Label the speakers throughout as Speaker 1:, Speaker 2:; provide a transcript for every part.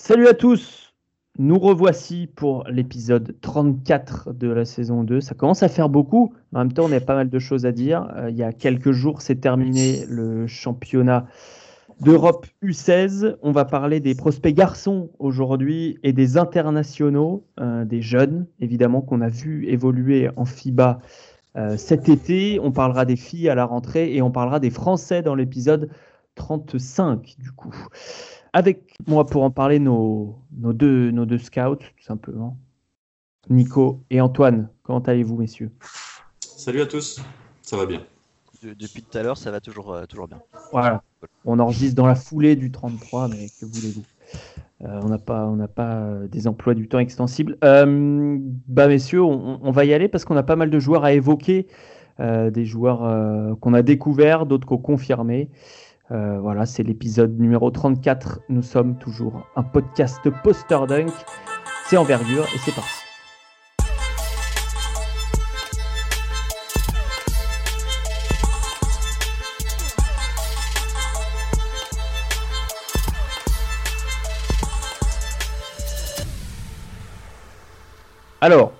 Speaker 1: Salut à tous, nous revoici pour l'épisode 34 de la saison 2. Ça commence à faire beaucoup, en même temps on a pas mal de choses à dire. Euh, il y a quelques jours c'est terminé le championnat d'Europe U16. On va parler des prospects garçons aujourd'hui et des internationaux, euh, des jeunes évidemment qu'on a vu évoluer en FIBA euh, cet été. On parlera des filles à la rentrée et on parlera des Français dans l'épisode 35 du coup. Avec moi pour en parler, nos, nos, deux, nos deux scouts, tout simplement. Nico et Antoine, comment allez-vous, messieurs?
Speaker 2: Salut à tous, ça va bien.
Speaker 3: depuis tout à l'heure, ça va toujours, euh, toujours bien.
Speaker 1: Voilà, on enregistre dans la foulée du 33, mais que voulez-vous? Euh, On n'a pas, on pas euh, des emplois du temps extensibles. bah, messieurs, on, on, va y aller parce qu'on a pas mal de joueurs à évoquer, des joueurs qu'on a découverts, d'autres qu'on confirmés. Euh, voilà, c'est l'épisode numéro 34. Nous sommes toujours un podcast poster dunk. C'est envergure et c'est parti. Alors,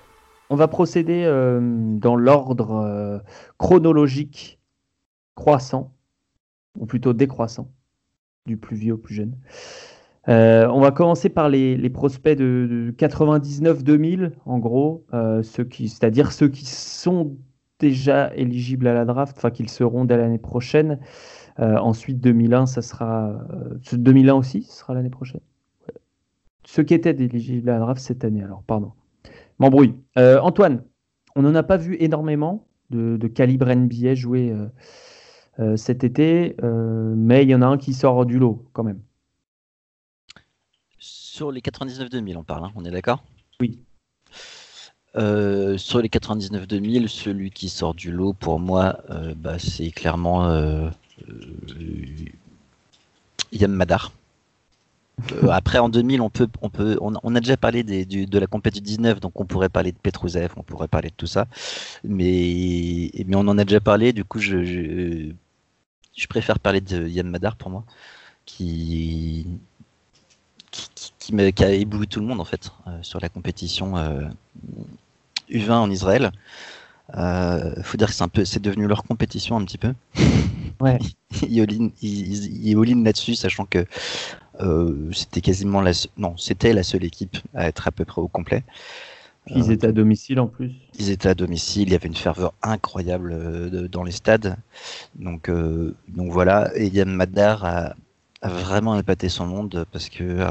Speaker 1: on va procéder euh, dans l'ordre euh, chronologique croissant ou plutôt décroissant, du plus vieux au plus jeune. Euh, on va commencer par les, prospects de, 99-2000, en gros, euh, c'est-à-dire ceux qui sont déjà éligibles à la draft, enfin qu'ils seront dès l'année prochaine. Euh, ensuite, 2001, ça sera 2001 aussi, ce sera l'année prochaine. Ceux qui étaient éligibles à la draft cette année, alors pardon. M'embrouille. Antoine, on n'en a pas vu énormément de, calibre NBA jouer cet été, euh, mais il y en a un qui sort du lot quand même.
Speaker 3: Sur les 99-2000, on parle, hein, on est d'accord?
Speaker 1: Oui.
Speaker 3: Euh, sur les 99-2000, celui qui sort du lot pour moi, bah, c'est clairement Yam Madar. après en 2000, on peut, on peut, on, a déjà parlé de la compétition 19, donc on pourrait parler de Petrouzev, on pourrait parler de tout ça, mais, mais on en a déjà parlé. Du coup, je je préfère parler de Yann Madar pour moi, qui, qui, me, a ébloui tout le monde en fait euh, sur la compétition U20 euh, en Israël. Il euh, faut dire que c'est un peu, c'est devenu leur compétition un petit peu.
Speaker 1: Ouais.
Speaker 3: ils, all là-dessus, sachant que c'était quasiment la, non, c'était la seule équipe à être à peu près au complet.
Speaker 1: Ils étaient à domicile en plus.
Speaker 3: Ils étaient à domicile, il y avait une ferveur incroyable euh, dans les stades. Donc, euh, donc voilà, et Yann Madar a, vraiment épaté son monde parce que euh,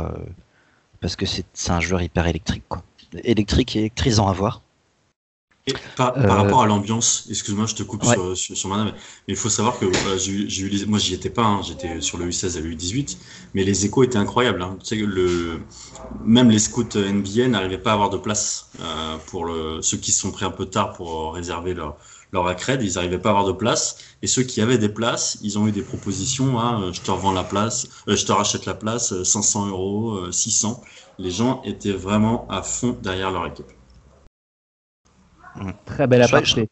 Speaker 3: parce que c'est un joueur hyper électrique, quoi. électrique et électrisant à voir
Speaker 2: par, euh, rapport à l'ambiance, excuse-moi, je te coupe sur, sur, mais il faut savoir que euh, j'ai eu, moi j'y étais pas, hein, j'étais sur le U16 et le U18, mais les échos étaient incroyables. Hein. Tu sais, le, même les scouts NBA n'arrivaient pas à avoir de place euh, pour le, ceux qui se sont pris un peu tard pour réserver leur, leur accred, ils n'arrivaient pas à avoir de place. Et ceux qui avaient des places, ils ont eu des propositions, hein, je te revends la place, je te rachète la place, 500 euros, 600. Les gens étaient vraiment à fond derrière leur équipe.
Speaker 1: Très belle aparté.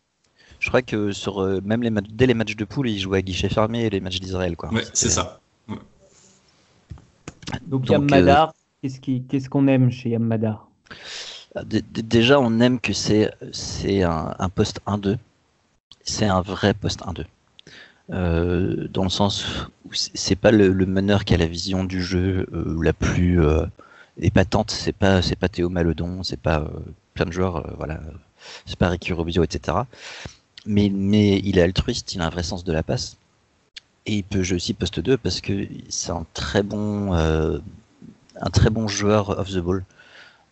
Speaker 3: Je, crois que sur euh, même les matchs, dès les matchs de poule, ils jouaient à guichet fermé les matchs d'Israël.
Speaker 2: Quoi. c'est ça.
Speaker 1: Donc, Yam Madar, euh, qu'est-ce qu'on aime chez Yam Madar?
Speaker 3: Ah, Déjà, on aime que c'est un, un poste 1-2. C'est un vrai poste 1-2. Euh, dans le sens où c'est pas le, meneur qui a la vision du jeu la plus épatante, c'est pas c'est pas Théo Maledon, c'est pas plein de joueurs voilà c'est pas Ricky Rubio, etc. Mais, mais il est altruiste, il a un vrai sens de la passe. Et il peut jouer aussi poste 2 parce que c'est un très bon, euh, un très bon joueur off the ball.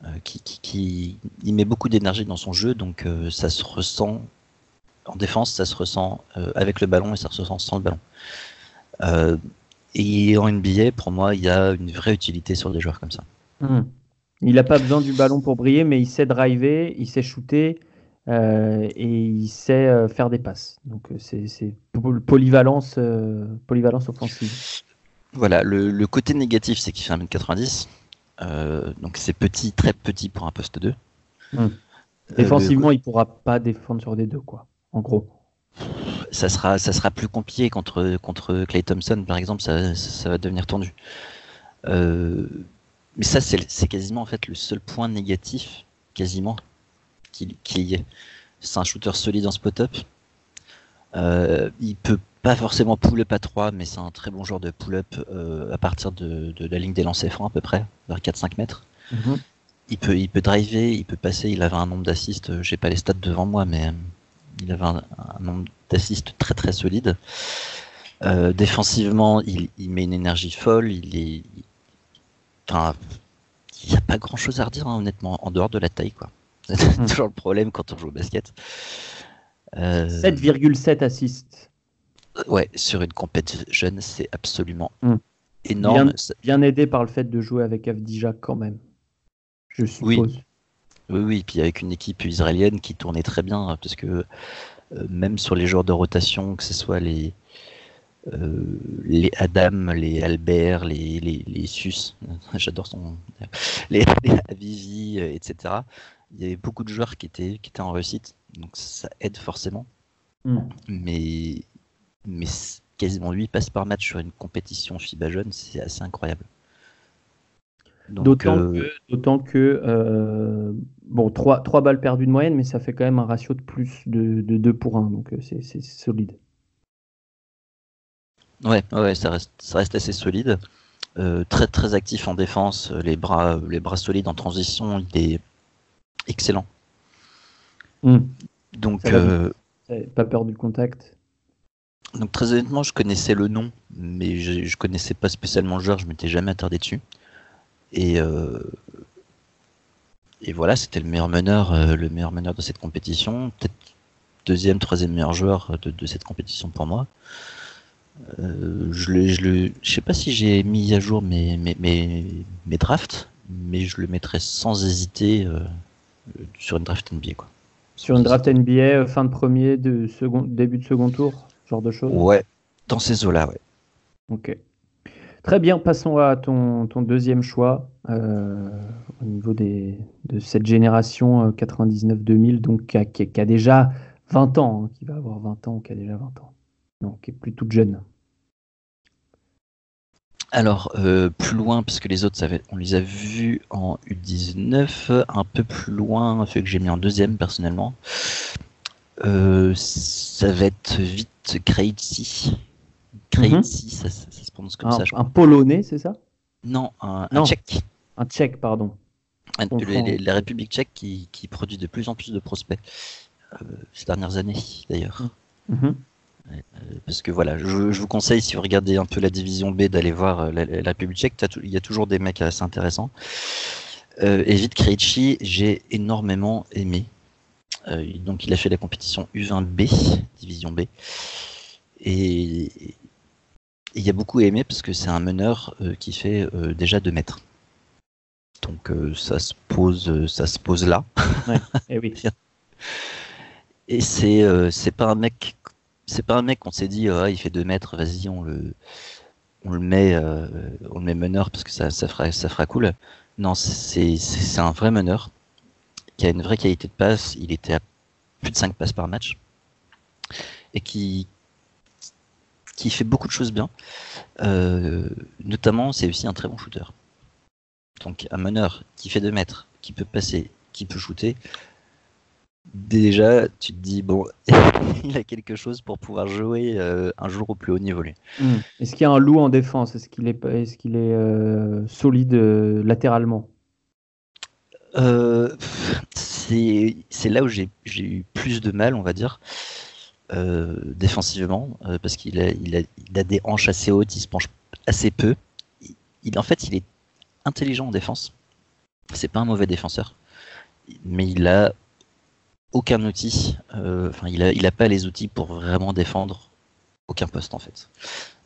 Speaker 3: Euh, qui, qui, il met beaucoup d'énergie dans son jeu, donc euh, ça se ressent en défense, ça se ressent avec le ballon et ça se ressent sans le ballon. et en NBA, pour moi, il y a une vraie utilité sur des joueurs comme ça.
Speaker 1: Hmm. Il n'a pas besoin du ballon pour briller, mais il sait driver, il sait shooter euh, et il sait euh, faire des passes. Donc euh, c'est polyvalence, polyvalence offensive.
Speaker 3: Voilà, le, côté négatif, c'est qu'il fait 1m90. donc c'est petit, très petit pour un poste 2.
Speaker 1: Hum. Défensivement, il ne pourra pas défendre sur des deux, quoi, en gros.
Speaker 3: Ça sera, ça sera plus compliqué contre, contre Clay Thompson, par exemple, ça, ça va devenir tendu. Mais ça, c'est quasiment en fait le seul point négatif, quasiment, qui, qui est. C'est un shooter solide en spot-up. Euh, il peut pas forcément pull-up à 3, mais c'est un très bon joueur de pull-up euh, à partir de, la ligne des lancers francs à peu près, vers 4-5 mètres. Mhm. Il peut, il peut driver, il peut passer. Il avait un nombre d'assists, euh, j'ai pas les stats devant moi, mais il avait un, nombre d'assists très très solide. défensivement, il, met une énergie folle. Il est, enfin, il n'y a pas grand chose à redire, hein, honnêtement, en dehors de la taille, quoi. C'est hmm. toujours le problème quand on joue au basket.
Speaker 1: 7,7 euh, assists.
Speaker 3: Ouais, sur une compète jeune, c'est absolument hmm. énorme.
Speaker 1: Bien, aidé par le fait de jouer avec Avdija quand même, je suppose.
Speaker 3: Oui, oui, puis avec une équipe israélienne qui tournait très bien, parce que euh, même sur les joueurs de rotation, que ce soit les, euh, les Adam, les Albert, les, les, les Sus, j'adore son, les, les Avivi, etc il y avait beaucoup de joueurs qui étaient, qui étaient en réussite, donc ça aide forcément. Hmm. Mais, mais quasiment 8 passes par match sur une compétition FIBA jeune, c'est assez incroyable.
Speaker 1: D'autant euh, que, euh, bon, 3, 3, balles perdues de moyenne, mais ça fait quand même un ratio de plus de, de 2 pour 1, donc euh, c'est solide.
Speaker 3: Ouais, ouais ça, reste, ça reste assez solide. très très actif en défense, les bras, les bras solides en transition, il est excellent.
Speaker 1: Hmm. Donc, euh, pas peur du contact.
Speaker 3: Donc très honnêtement, je connaissais le nom, mais je, je connaissais pas spécialement le joueur, je m'étais jamais attardé dessus. Et euh, et voilà, c'était le meilleur meneur, euh, le meilleur meneur de cette compétition, peut-être deuxième, troisième meilleur joueur de, cette compétition pour moi. Je ne je, je sais pas si j'ai mis à jour mes, mes, mes, mes, drafts, mais je le mettrais sans hésiter sur une draft NBA. Quoi.
Speaker 1: Sur une draft NBA, euh, fin de premier, de second, début de second tour, genre de choses
Speaker 3: Ouais, dans ces eaux-là, ouais.
Speaker 1: Ok. Très bien, passons à ton, ton deuxième choix euh, au niveau des, de cette génération 99-2000, euh, donc qui a, qui a, déjà 20 ans, hein, qui va avoir 20 ans, qui a déjà 20 ans, donc qui est plus toute jeune.
Speaker 3: Alors, euh, plus loin, parce que les autres, on les a vus en U19, un peu plus loin, fait que j'ai mis en deuxième personnellement. Euh, ça va être vite Krejci. Krejci, ça, se prononce comme
Speaker 1: ça.
Speaker 3: Je
Speaker 1: un Polonais, c'est ça?
Speaker 3: Non, un, Tchèque.
Speaker 1: Un Tchèque, pardon.
Speaker 3: la République tchèque qui, produit de plus en plus de prospects euh, ces dernières années, d'ailleurs. Mhm. Parce que voilà, je, vous conseille, si vous regardez un peu la division B, d'aller voir euh, la, la, pub check. Il y a toujours des mecs assez intéressants. Euh, et vite Krejci, j'ai énormément aimé. Euh, donc, il a fait la compétition U20B, division B. Et il y a beaucoup aimé parce que c'est un meneur qui fait déjà 2 mètres. Donc, ça, se pose, ça se pose là.
Speaker 1: Ouais, et eh oui.
Speaker 3: et c'est c'est pas un mec c'est pas un mec qu'on s'est dit oh, il fait 2 mètres, vas-y on le on le met euh, on le met meneur parce que ça, ça fera ça fera cool. Non, c'est c'est un vrai meneur qui a une vraie qualité de passe. Il était à plus de 5 passes par match et qui qui fait beaucoup de choses bien. Euh, notamment, c'est aussi un très bon shooter. Donc un meneur qui fait 2 mètres, qui peut passer, qui peut shooter, déjà, tu te dis, bon, il a quelque chose pour pouvoir jouer euh, un jour au plus haut niveau. Lui.
Speaker 1: Hmm. Est-ce qu'il y a un loup en défense? Est-ce qu'il est, est, qu'il est euh, solide euh, latéralement?
Speaker 3: C'est là où j'ai eu plus de mal, on va dire, défensivement, parce qu'il a, il a, il a, des hanches assez hautes, il se penche assez peu. Il, en fait, il est intelligent en défense. C'est pas un mauvais défenseur mais il a aucun outil. Euh, enfin, il a, il a pas les outils pour vraiment défendre aucun poste en fait.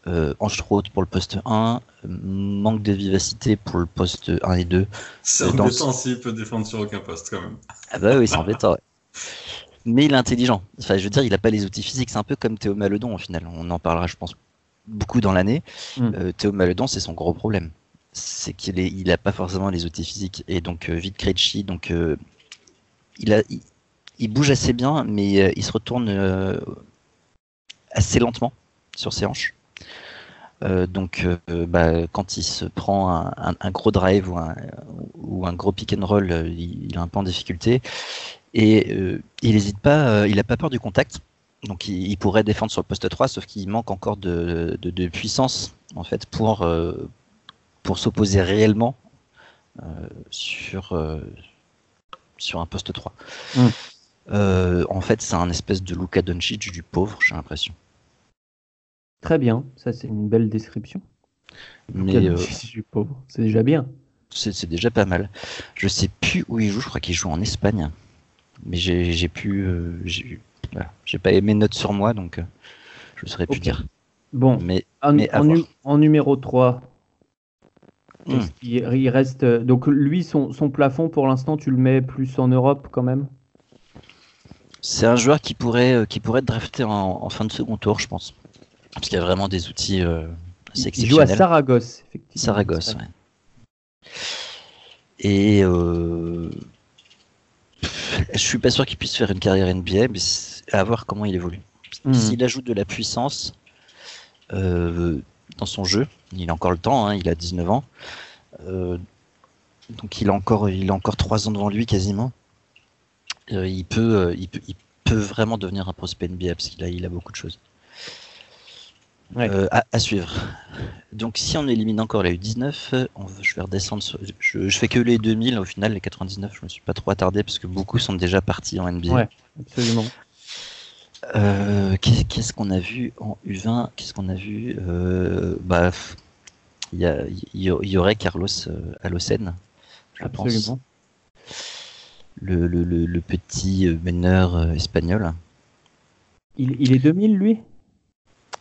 Speaker 3: Euh, trop pour le poste 1, manque de vivacité pour le poste 1 et 2.
Speaker 2: C'est euh, embêtant s'il peut défendre sur aucun poste quand même.
Speaker 3: Ah bah oui, c'est embêtant. Mais il est intelligent. Enfin, je veux dire, il n'a pas les outils physiques. C'est un peu comme Théo Maledon au final. On en parlera, je pense, beaucoup dans l'année. Mm. Euh, Théo Maledon, c'est son gros problème. C'est qu'il n'a il pas forcément les outils physiques. Et donc, vite Krejci, donc, il a, il bouge assez bien, mais euh, il se retourne euh, assez lentement sur ses hanches. donc, bah, quand il se prend un, gros drive ou un, gros pick and roll, il, est un peu en difficulté. Et il n'hésite pas, il n'a pas peur du contact. Donc, il, pourrait défendre sur le poste 3, sauf qu'il manque encore de, puissance en fait pour, s'opposer réellement sur, sur un poste 3. Euh, en fait, c'est un espèce de Luka Doncic du pauvre, j'ai l'impression.
Speaker 1: Très bien, ça c'est une belle description.
Speaker 3: Mais euh,
Speaker 1: du pauvre, c'est déjà bien.
Speaker 3: C'est déjà pas mal. Je sais plus où il joue, je crois qu'il joue en Espagne. Mais j'ai pu. Euh, j'ai pas aimé notes sur moi, donc je ne saurais plus dire.
Speaker 1: Bon, mais, en, numéro 3, hmm. il, reste. Donc lui, son, son plafond pour l'instant, tu le mets plus en Europe quand même?
Speaker 3: C'est un joueur qui pourrait, euh, qui pourrait être drafté en, fin de second tour, je pense. Parce qu'il y a vraiment des outils euh, assez
Speaker 1: Il joue à Saragosse, effectivement.
Speaker 3: Saragosse, ouais. Et euh, je suis pas sûr qu'il puisse faire une carrière NBA, mais à voir comment il évolue. Hmm. S'il ajoute de la puissance euh, dans son jeu, il a encore le temps, hein, il a 19 ans. donc il a encore, il a encore 3 ans devant lui quasiment. Euh, il, peut, euh, il, peut, il peut vraiment devenir un prospect NBA parce qu'il a, il a beaucoup de choses. Euh, à, suivre. Donc si on élimine encore la U19, on, je vais redescendre. je, fais que les 2000 au final, les 99, je me suis pas trop attardé parce que beaucoup sont déjà partis en NBA.
Speaker 1: Ouais, absolument.
Speaker 3: Qu'est-ce qu'on a vu en U20 Qu'est-ce qu'on a vu Bah, il y, y, aurait Carlos Alocen, je absolument le, petit meneur euh, espagnol.
Speaker 1: Il, est 2000 lui?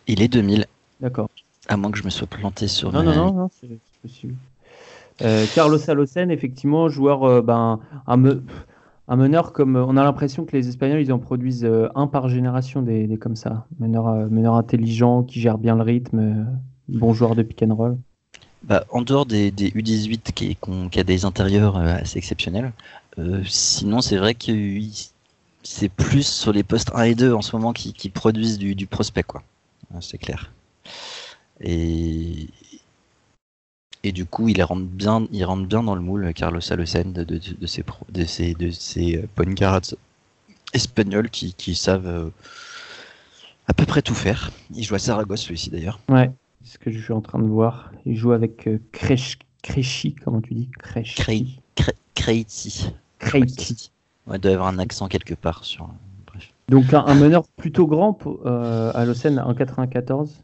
Speaker 3: Il est 2000.
Speaker 1: D'accord.
Speaker 3: À moins que je me sois planté sur.
Speaker 1: Non, non, non, non c'est possible. Euh, Carlos Alocen, effectivement, joueur, euh, ben, un, meneur comme. On a l'impression que les Espagnols, ils en produisent un par génération des, comme ça. Meneur, meneur intelligent, qui gère bien le rythme, bon joueur de pick and roll.
Speaker 3: Bah, en dehors des, U18 qui, qui, a des intérieurs assez exceptionnels, euh, sinon, c'est vrai que c'est plus sur les postes 1 et 2 en ce moment qui, produisent du, prospect, quoi. C'est clair. Et, et du coup, il rentre bien, il rentre bien dans le moule, Carlos Alocen, de, de, de, ses, de, ses, de ses euh, guards espagnols qui, qui savent euh, à peu près tout faire. Il joue à Saragosse, celui-ci d'ailleurs.
Speaker 1: Ouais, c'est ce que je suis en train de voir. Il joue avec euh, comment tu dis?
Speaker 3: Kreshi. Kreiti.
Speaker 1: Kreiti.
Speaker 3: Ouais, il doit y avoir un accent quelque part sur.
Speaker 1: Bref. Donc un, meneur plutôt grand pour, euh, à l'Océan en 94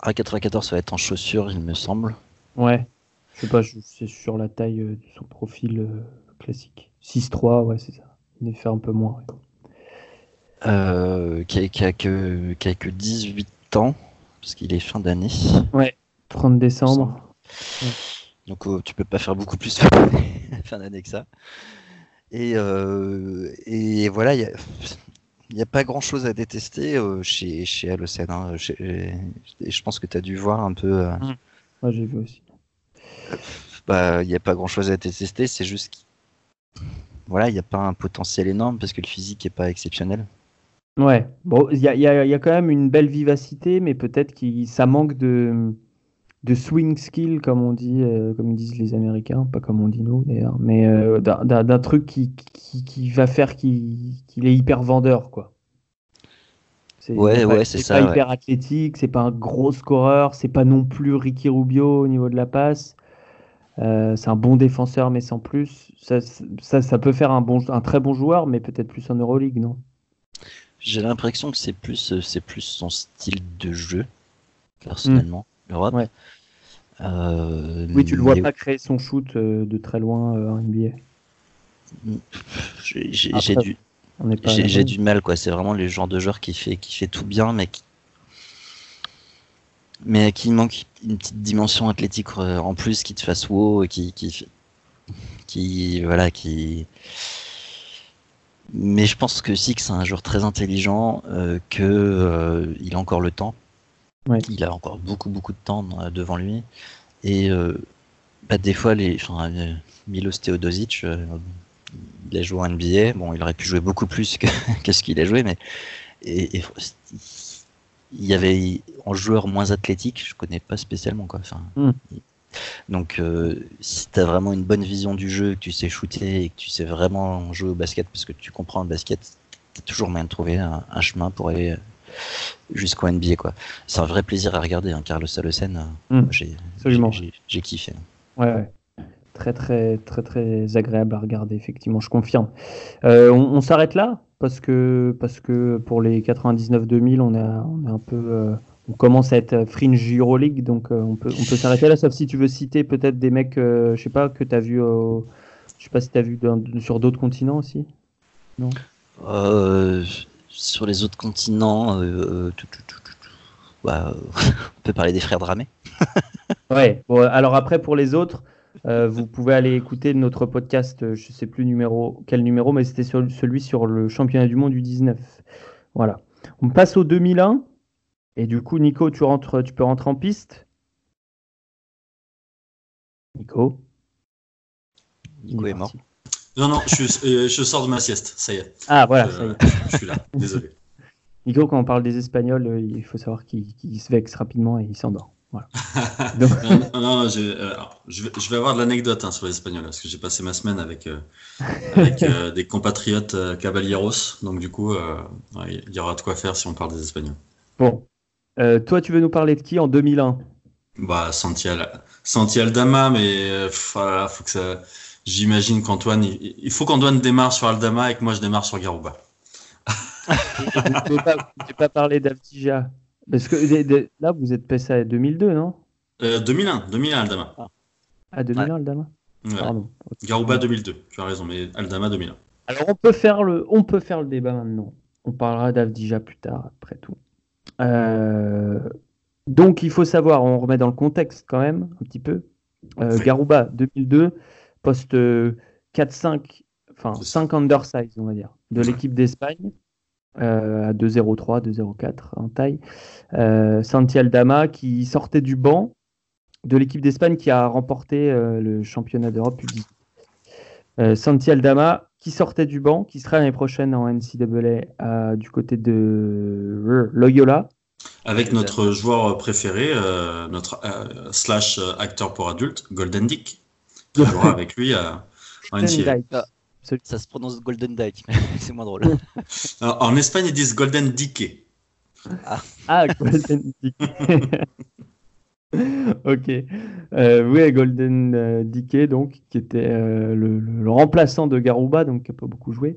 Speaker 3: À 94, ça va être en chaussures, il me semble.
Speaker 1: Ouais. Je sais pas, c'est sur la taille euh, de son profil euh, classique. 6-3, ouais, c'est ça. Il est fait un peu moins.
Speaker 3: Euh, qui, a, que, qui, a, que, 18 ans, parce qu'il est fin d'année.
Speaker 1: Ouais, 30 décembre.
Speaker 3: Donc tu peux pas faire beaucoup plus fin d'année que ça. Et, euh, et voilà, il n'y a, pas grand chose à détester euh, chez, chez Alocen. Hein. Je pense que tu as dû voir un peu.
Speaker 1: Euh, mmh. j'ai vu aussi.
Speaker 3: Bah, il n'y a pas grand chose à détester, c'est juste qu'il voilà, il n'y a pas un potentiel énorme parce que le physique n'est pas exceptionnel.
Speaker 1: Ouais, bon, il y a, y a, quand même une belle vivacité, mais peut-être que ça manque de, de swing skill, comme on dit, euh, comme disent les Américains, pas comme on dit nous d'ailleurs, mais euh, d'un truc qui, qui, va faire qu'il est hyper vendeur, quoi.
Speaker 3: Ouais, ouais, c'est ça.
Speaker 1: pas hyper athlétique, c'est pas un gros scoreur, c'est pas non plus Ricky Rubio au niveau de la passe. Euh, c'est un bon défenseur, mais sans plus. Ça, ça, ça, peut faire un, bon, un très bon joueur, mais peut-être plus en Euroleague, non?
Speaker 3: J'ai l'impression que c'est plus, c'est plus son style de jeu, personnellement, l'Europe. Ouais.
Speaker 1: Euh, oui, tu le vois pas créer son shoot euh, de très loin euh, en NBA.
Speaker 3: J'ai du, j'ai du mal quoi. C'est vraiment le genre de joueur qui fait qui fait tout bien, mais qui mais qui manque une petite dimension athlétique en plus qui te fasse wow et qui qui qui voilà qui mais je pense que Six c'est un joueur très intelligent que il a encore le temps il a encore beaucoup beaucoup de temps devant lui. Et euh, bah, des fois, les, enfin, euh, Milos Teodosic, euh, il a joué en NBA. Bon, il aurait pu jouer beaucoup plus que, ce qu'il a joué, mais et, il y avait en joueur moins athlétique, je connais pas spécialement quoi. Enfin,
Speaker 1: Hmm.
Speaker 3: Donc, euh, si tu as vraiment une bonne vision du jeu, que tu sais shooter et que tu sais vraiment jouer au basket parce que tu comprends le basket, tu toujours moyen de trouver un, un chemin pour aller jusqu'au NBA. quoi. C'est un vrai plaisir à regarder, hein, Carlos Salocen. euh,
Speaker 1: Hmm.
Speaker 3: j'ai- kiffé.
Speaker 1: Ouais, ouais. Très, très, très, très agréable à regarder, effectivement, je confirme. Euh, on on s'arrête là parce que, parce que pour les 99-2000, on, a- on est un peu. euh, on commence à être fringe Euroleague, donc euh, on peut, on peut s'arrêter là, sauf si tu veux citer peut-être des mecs, je sais pas, que tu as vu. je sais pas si tu as vu sur d'autres continents aussi.
Speaker 3: Euh, sur les autres continents, tout, tout, tout, tout, tout. Bah, on peut parler des frères Dramé.
Speaker 1: Ouais, bon, alors après pour les autres, euh, vous pouvez aller écouter notre podcast, euh, je sais plus numéro, quel numéro, mais c'était sur, celui sur le championnat du monde du 19. Voilà. On passe au 2001. Et du coup, Nico, tu, rentres, tu peux rentrer en piste Nico
Speaker 3: Nico est mort.
Speaker 2: Non, non, je, euh, je sors de ma sieste, ça y est.
Speaker 1: Ah, voilà, ça y est.
Speaker 2: je suis là, désolé.
Speaker 1: Nico, quand on parle des Espagnols, euh, il faut savoir qu'il se vexe rapidement et il s'endort. Voilà. Donc-
Speaker 2: non, non, non, j'ai- euh, alors, je, vais, je vais avoir de l'anecdote hein, sur les Espagnols, parce que j'ai passé ma semaine avec, avec des compatriotes caballeros, donc du coup, ouais, il y aura de quoi faire si on parle des Espagnols.
Speaker 1: Bon. Euh, toi, tu veux nous parler de qui en 2001
Speaker 2: Bah, Santi, Al- Santi Aldama, mais euh, faut que ça. J'imagine qu'Antoine, il, faut qu'Antoine démarre sur Aldama et que moi je démarre sur Garouba.
Speaker 1: Tu ne pas, pas parler d'Avtija Parce que là, vous êtes passé à 2002, non?
Speaker 2: Euh, 2001, 2001 Aldama.
Speaker 1: À 2001, Aldama?
Speaker 2: Ouais.
Speaker 1: Pardon.
Speaker 2: Garouba 2002, tu as raison, mais Aldama 2001.
Speaker 1: Alors, on peut, faire le, on peut faire le débat maintenant. On parlera d'Avdija plus tard, après tout. Euh, donc, il faut savoir, on remet dans le contexte quand même, un petit peu. Euh. Garouba, 2002, poste euh, 4-5, enfin
Speaker 2: C'est ça.
Speaker 1: 5 undersize, on va dire, de l'équipe d'Espagne, euh, à 2-0-3, 2-0-4 en taille. Euh, Santi Aldama qui sortait du banc de l'équipe d'Espagne qui a remporté euh, le championnat d'Europe U18. Euh, Santi Aldama qui sortait du banc, qui sera l'année prochaine en NCAA euh, du côté de euh, Loyola.
Speaker 2: Avec notre joueur préféré, euh, notre euh, slash euh, acteur pour adultes, Golden Dick, jouera avec lui à, en.
Speaker 1: Dyke.
Speaker 3: Ça se prononce Golden Dyke, mais c'est moins drôle.
Speaker 2: Alors, en Espagne, ils disent Golden Dick.
Speaker 1: Ah, Golden Dick. ok. Euh, oui, Golden euh, Dickey, donc, qui était euh, le, remplaçant de Garouba, donc qui n'a pas beaucoup joué.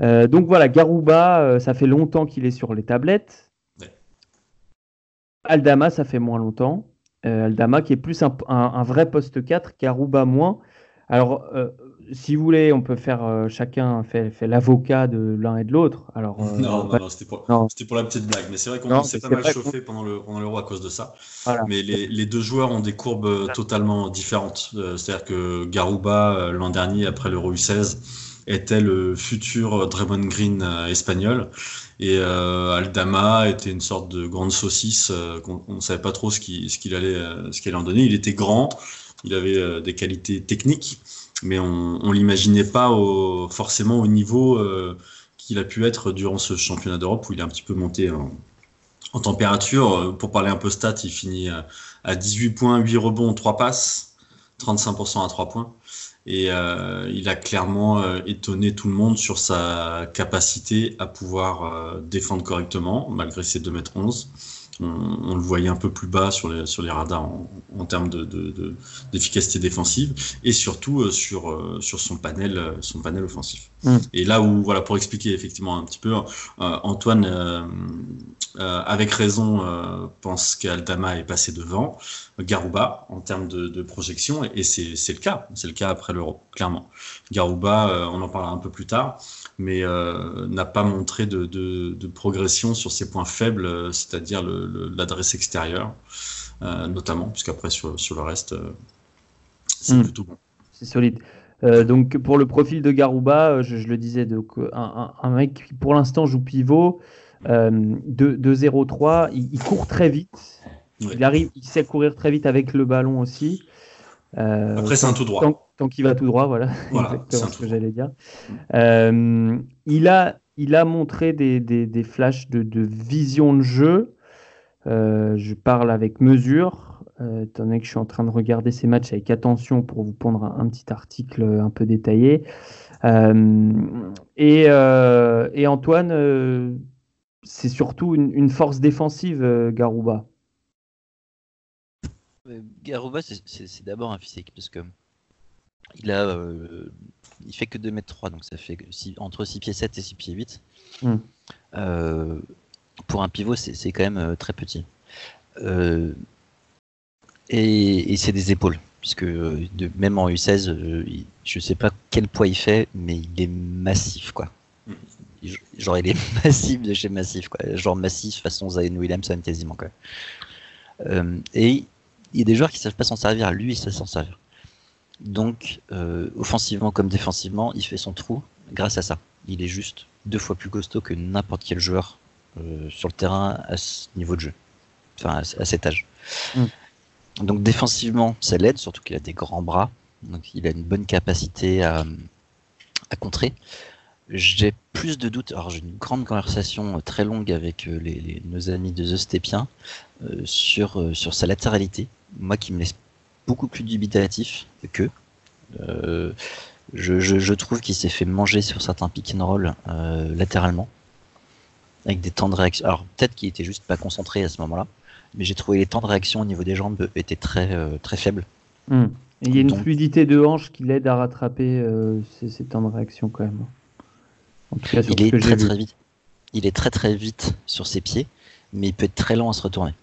Speaker 1: Euh, donc voilà, Garouba, euh, ça fait longtemps qu'il est sur les tablettes.
Speaker 2: Ouais.
Speaker 1: Aldama, ça fait moins longtemps. Euh, Aldama, qui est plus un, un- un vrai poste 4, Garouba moins. Alors, euh, si vous voulez, on peut faire euh, chacun fait, fait l'avocat de l'un et de l'autre. Alors, euh,
Speaker 2: non, c'était pour, la petite blague. Mais c'est vrai qu'on s'est pas mal chauffé pendant le pendant l'euro à cause de ça.
Speaker 1: Voilà.
Speaker 2: Mais les, les deux joueurs ont des courbes totalement différentes. C'est-à-dire que Garouba, l'an dernier, après l'Euro U16, était le futur Draymond Green euh, espagnol. Et euh, Aldama était une sorte de grande saucisse euh, qu'on on ne savait pas trop ce qu'il allait, ce qu'il allait en donner. Il était grand, il avait des qualités techniques, mais on on l'imaginait pas forcément au niveau qu'il a pu être durant ce championnat d'Europe où il est un petit peu monté en, en température. Pour parler un peu stats, il finit à 18 points, 8 rebonds, 3 passes, 35% à 3 points. Et euh, il a clairement euh, étonné tout le monde sur sa capacité à pouvoir euh, défendre correctement, malgré ses 2m11. On, on le voyait un peu plus bas sur les, sur les radars en, en termes de, de, de- d'efficacité défensive et surtout euh, sur, euh, sur son panel, euh, son panel offensif.
Speaker 1: Mm.
Speaker 2: Et là où, voilà, pour expliquer effectivement un petit peu, euh, Antoine, euh, euh, avec raison, euh, pense qu'Aldama est passé devant Garouba en termes de, de projection, et c'est c'est le cas, c'est le cas après l'Euro, clairement. Garouba, euh, on en parlera un peu plus tard, mais euh, n'a pas montré de, de, de progression sur ses points faibles, euh, c'est-à-dire l'adresse extérieure, euh, notamment, puisqu'après sur, sur le reste, euh, c'est
Speaker 1: Mm.
Speaker 2: plutôt bon.
Speaker 1: C'est solide. Donc pour le profil de Garouba, je, je le disais, donc, un, un- un mec qui pour l'instant joue pivot, euh, de, de 0-3, il, il court très vite. Il arrive, il sait courir très vite avec le ballon aussi. Euh,
Speaker 2: Après, c'est un tout droit.
Speaker 1: tant, tant qu'il va tout droit, voilà,
Speaker 2: Voilà, c'est
Speaker 1: exactement ce que j'allais dire. Euh, il, a, il a montré des, des, des flashs de, de vision de jeu. je parle avec mesure, étant donné que je suis en train de regarder ces matchs avec attention pour vous pondre un, petit article un peu détaillé. Et, et, Antoine, c'est surtout une, force défensive, Garouba.
Speaker 3: Garouba, c'est d'abord un physique, parce que il a, euh, il fait que 2 mètres 3, donc ça fait entre 6 pieds 7 et 6 pieds 8. Hmm. Euh, pour un pivot, c'est quand même euh, très petit. et, c'est des épaules, puisque de, même en U16, je sais pas quel poids il fait, mais il est massif, quoi. Hmm. Genre, il est massif de chez massif, quoi. Genre massif façon Zion Williamson quasiment, quoi. et il y a des joueurs qui savent pas s'en servir. Lui, il sait s'en servir. Donc, euh, offensivement comme défensivement, il fait son trou grâce à ça. Il est juste deux fois plus costaud que n'importe quel joueur euh, sur le terrain à ce niveau de jeu, enfin à, cet âge. Mm. Donc défensivement, ça l'aide, surtout qu'il a des grands bras, donc il a une bonne capacité à, contrer. J'ai plus de doutes. Alors j'ai une grande conversation très longue avec les, nos amis de The Stepien euh, sur, sur sa latéralité. Moi qui me laisse beaucoup plus dubitatif que. Euh, je, trouve qu'il s'est fait manger sur certains pick and roll euh, latéralement, avec des temps de réaction. Alors peut-être qu'il était juste pas concentré à ce moment-là, mais j'ai trouvé les temps de réaction au niveau des jambes étaient très euh, très faibles.
Speaker 1: Hmm. il y a une fluidité de hanche qui l'aide à rattraper ces, temps de réaction quand même.
Speaker 3: En tout cas, il est très très vite. Il est très très vite sur ses pieds, mais il peut être très lent à se retourner.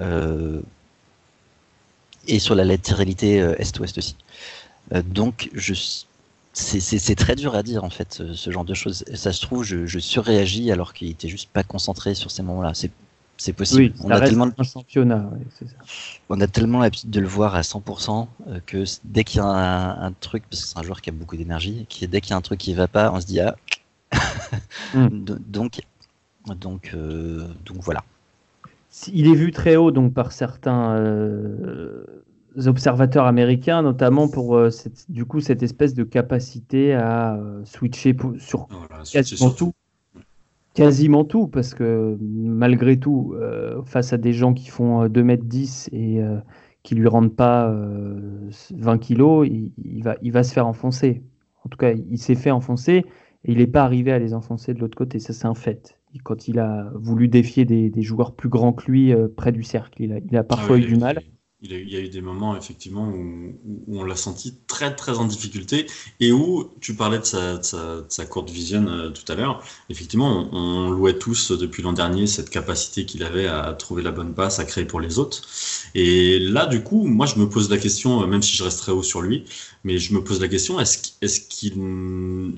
Speaker 3: Euh, et sur la latéralité euh, est-ouest aussi. Euh, donc, je, c'est très dur à dire en fait, ce, genre de choses. Ça se trouve, je, surréagis alors qu'il était juste pas concentré sur ces moments-là. C'est possible.
Speaker 1: on, a tellement, un championnat,
Speaker 3: on a tellement l'habitude de le voir à 100% euh, que dès qu'il y a un, truc, parce que c'est un joueur qui a beaucoup d'énergie, dès qu'il y a un truc qui va pas, on se dit ah. Hmm. donc, donc, donc voilà
Speaker 1: il est vu très haut donc par certains euh, observateurs américains, notamment pour euh, cette, du coup cette espèce de capacité à euh, switcher sur quasiment tout. Quasiment tout, parce que malgré tout, face à des gens qui font 2m10 et qui lui rendent pas 20 kg, il, va, il va se faire enfoncer. En tout cas, il s'est fait enfoncer et il n'est pas arrivé à les enfoncer de l'autre côté. Ça, c'est un fait quand il a voulu défier des, joueurs plus grands que lui euh, près du cercle. Il a, il a parfois ah eu du mal.
Speaker 2: Il, y a eu des moments effectivement où, on l'a senti très très en difficulté et où tu parlais de sa, sa, courte vision euh, tout à l'heure. Effectivement, on, louait tous depuis l'an dernier cette capacité qu'il avait à trouver la bonne passe, à créer pour les autres. Et là, du coup, moi je me pose la question, euh, même si je reste très haut sur lui, mais je me pose la question est-ce qu'il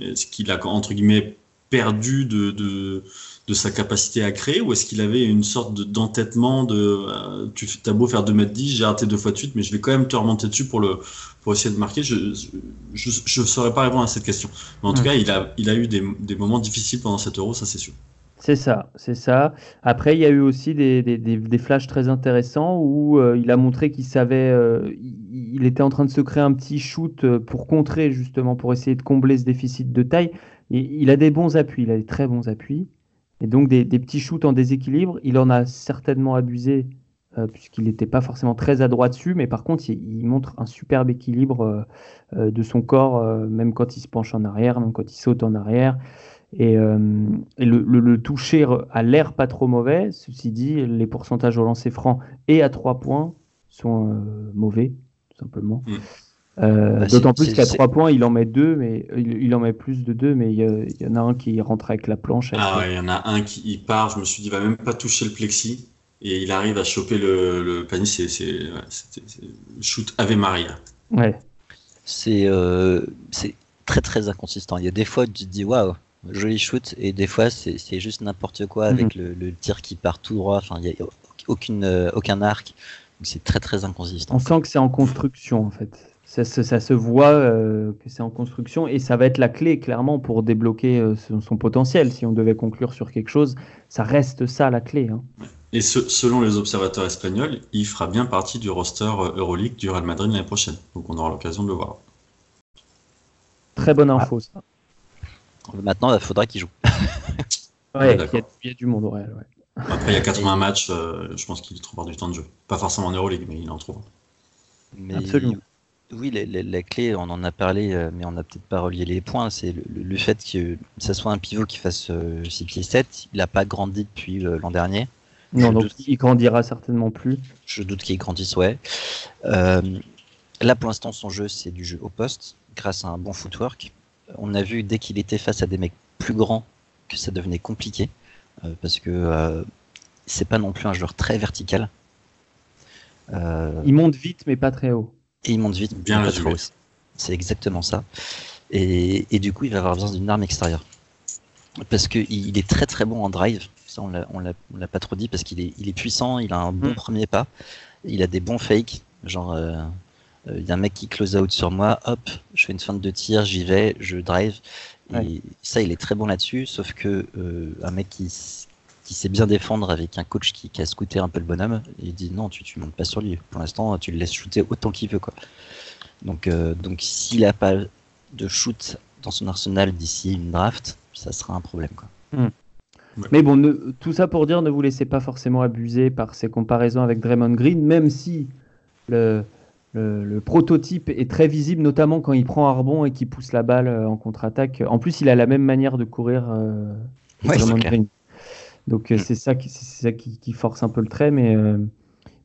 Speaker 2: est est qu'il a entre guillemets perdu de, de de sa capacité à créer ou est-ce qu'il avait une sorte d'entêtement de, euh, tu as beau faire 2m10, j'ai raté deux fois de suite, mais je vais quand même te remonter dessus pour, le, pour essayer de marquer Je ne saurais pas répondre à cette question. Mais en tout cas, il a, il a eu des, des moments difficiles pendant cet euro, ça c'est sûr.
Speaker 1: C'est ça, c'est ça. Après, il y a eu aussi des, des, des, flashs très intéressants où euh, il a montré qu'il savait, euh, il, était en train de se créer un petit shoot pour contrer justement, pour essayer de combler ce déficit de taille. Et il a des bons appuis, il a des très bons appuis. Et donc des, petits shoots en déséquilibre, il en a certainement abusé euh, puisqu'il n'était pas forcément très adroit dessus, mais par contre il, montre un superbe équilibre euh, euh, de son corps, même quand il se penche en arrière, même quand il saute en arrière. Et, le, toucher à l'air pas trop mauvais, ceci dit, les pourcentages au lancer franc et à 3 points sont mauvais, tout simplement. Mm. Euh, bah, d'autant plus qu'à 3 points, il en met 2, mais il, en met plus de 2, mais il y, en a un qui rentre avec la planche.
Speaker 2: ah ouais, il y en a un qui part, je me suis dit, il va même pas toucher le plexi, et il arrive à choper le, panier, c'est shoot Ave Maria.
Speaker 1: Ouais.
Speaker 3: Euh, c'est très très inconsistant. Il y a des fois, tu te dis, waouh, joli shoot, et des fois, c'est juste n'importe quoi avec mhm. le, tir qui part tout droit, enfin, il n'y a aucune, euh, aucun arc, c'est très très inconsistant.
Speaker 1: On sent que c'est en construction en fait ça, se voit euh, que c'est en construction et ça va être la clé clairement pour débloquer euh, son, potentiel. Si on devait conclure sur quelque chose, ça reste ça la clé. Hein.
Speaker 2: Et selon les observateurs espagnols, il fera bien partie du roster euh, Euroleague du Real Madrid l'année prochaine. Donc on aura l'occasion de le voir.
Speaker 1: Très bonne info
Speaker 3: Maintenant, il faudra qu'il joue.
Speaker 1: ouais, il y, a du monde au Real.
Speaker 2: Après, il y a 80 matchs, je pense qu'il trouvera du temps de jeu. Pas forcément en Euroleague, mais il en trouve.
Speaker 3: Absolument. Oui, la, clé, on en a parlé, mais on n'a peut-être pas relié les points. C'est le, fait que ça soit un pivot qui fasse 6 pieds 7. Il n'a pas grandi depuis l'an dernier.
Speaker 1: Non, donc il grandira certainement plus.
Speaker 3: Je doute qu'il grandisse, ouais. Euh, là, pour l'instant, son jeu, c'est du jeu au poste, grâce à un bon footwork. On a vu dès qu'il était face à des mecs plus grands que ça devenait compliqué, euh, parce que euh, c'est pas non plus un joueur très vertical.
Speaker 1: il monte vite, mais pas très haut.
Speaker 3: Et il monte vite,
Speaker 2: bien haut.
Speaker 3: C'est exactement ça. Et, et, du coup, il va avoir besoin d'une arme extérieure. Parce qu'il est très très bon en drive on l'a, l'a pas trop dit parce qu'il est, il est puissant, il a un bon mm. premier pas, il a des bons fakes, genre euh, euh, il y a un mec qui close out sur moi, hop, je fais une feinte de tir, j'y vais, je drive. Et ça, il est très bon là-dessus, sauf que euh, un mec qui, qui sait bien défendre avec un coach qui, qui a scouté un peu le bonhomme, il dit non, tu, tu montes pas sur lui. Pour l'instant, tu le laisses shooter autant qu'il veut. Quoi. Donc, donc s'il a pas de shoot dans son arsenal d'ici une draft, ça sera un problème. Quoi. Mm.
Speaker 1: Mais bon, tout ça pour dire, ne vous laissez pas forcément abuser par ces comparaisons avec Draymond Green, même si le, le, prototype est très visible, notamment quand il prend un rebond et qu'il pousse la balle euh, en contre-attaque. En plus, il a la même manière de courir euh, Draymond Green. Donc euh, mm. c'est ça, qui, ça qui, force un peu le trait, mais,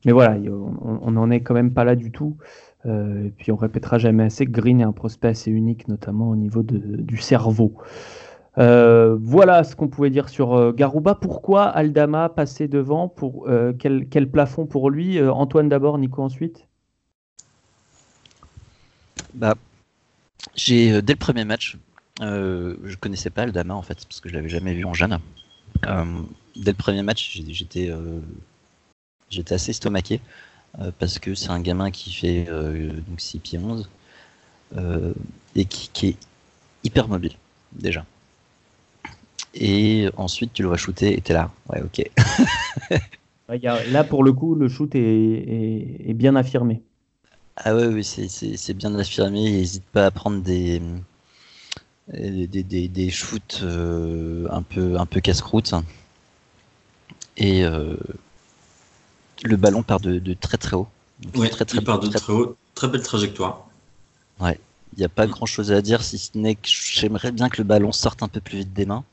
Speaker 1: mais voilà, on n'en est quand même pas là du tout. et puis on répétera jamais assez que Green est un prospect assez unique, notamment au niveau de, du cerveau. Euh, voilà ce qu'on pouvait dire sur euh, Garouba. Pourquoi Aldama passait devant pour, euh, quel, quel, plafond pour lui? Antoine d'abord, Nico ensuite?
Speaker 3: Bah, j'ai Dès le premier match, je connaissais pas Aldama en fait, parce que je l'avais jamais vu en jeune. Dès le premier match, j'étais j'étais assez estomaqué, parce que c'est un gamin qui fait donc 6 pieds 11 et qui, qui est hyper mobile déjà. Et ensuite, tu le vois shooter et t'es là. Ouais, ok.
Speaker 1: là, pour le coup, le shoot est, bien affirmé.
Speaker 3: Ah ouais, oui, c'est bien affirmé. Il n'hésite pas à prendre des, des, des, des shoots euh, un peu, un peu casse-croûte. Et euh, le ballon part de, de très très haut.
Speaker 2: Très, très, il part de très, haut. Très belle trajectoire.
Speaker 3: Ouais. Il n'y a pas grand chose à dire si ce n'est que j'aimerais bien que le ballon sorte un peu plus vite des mains.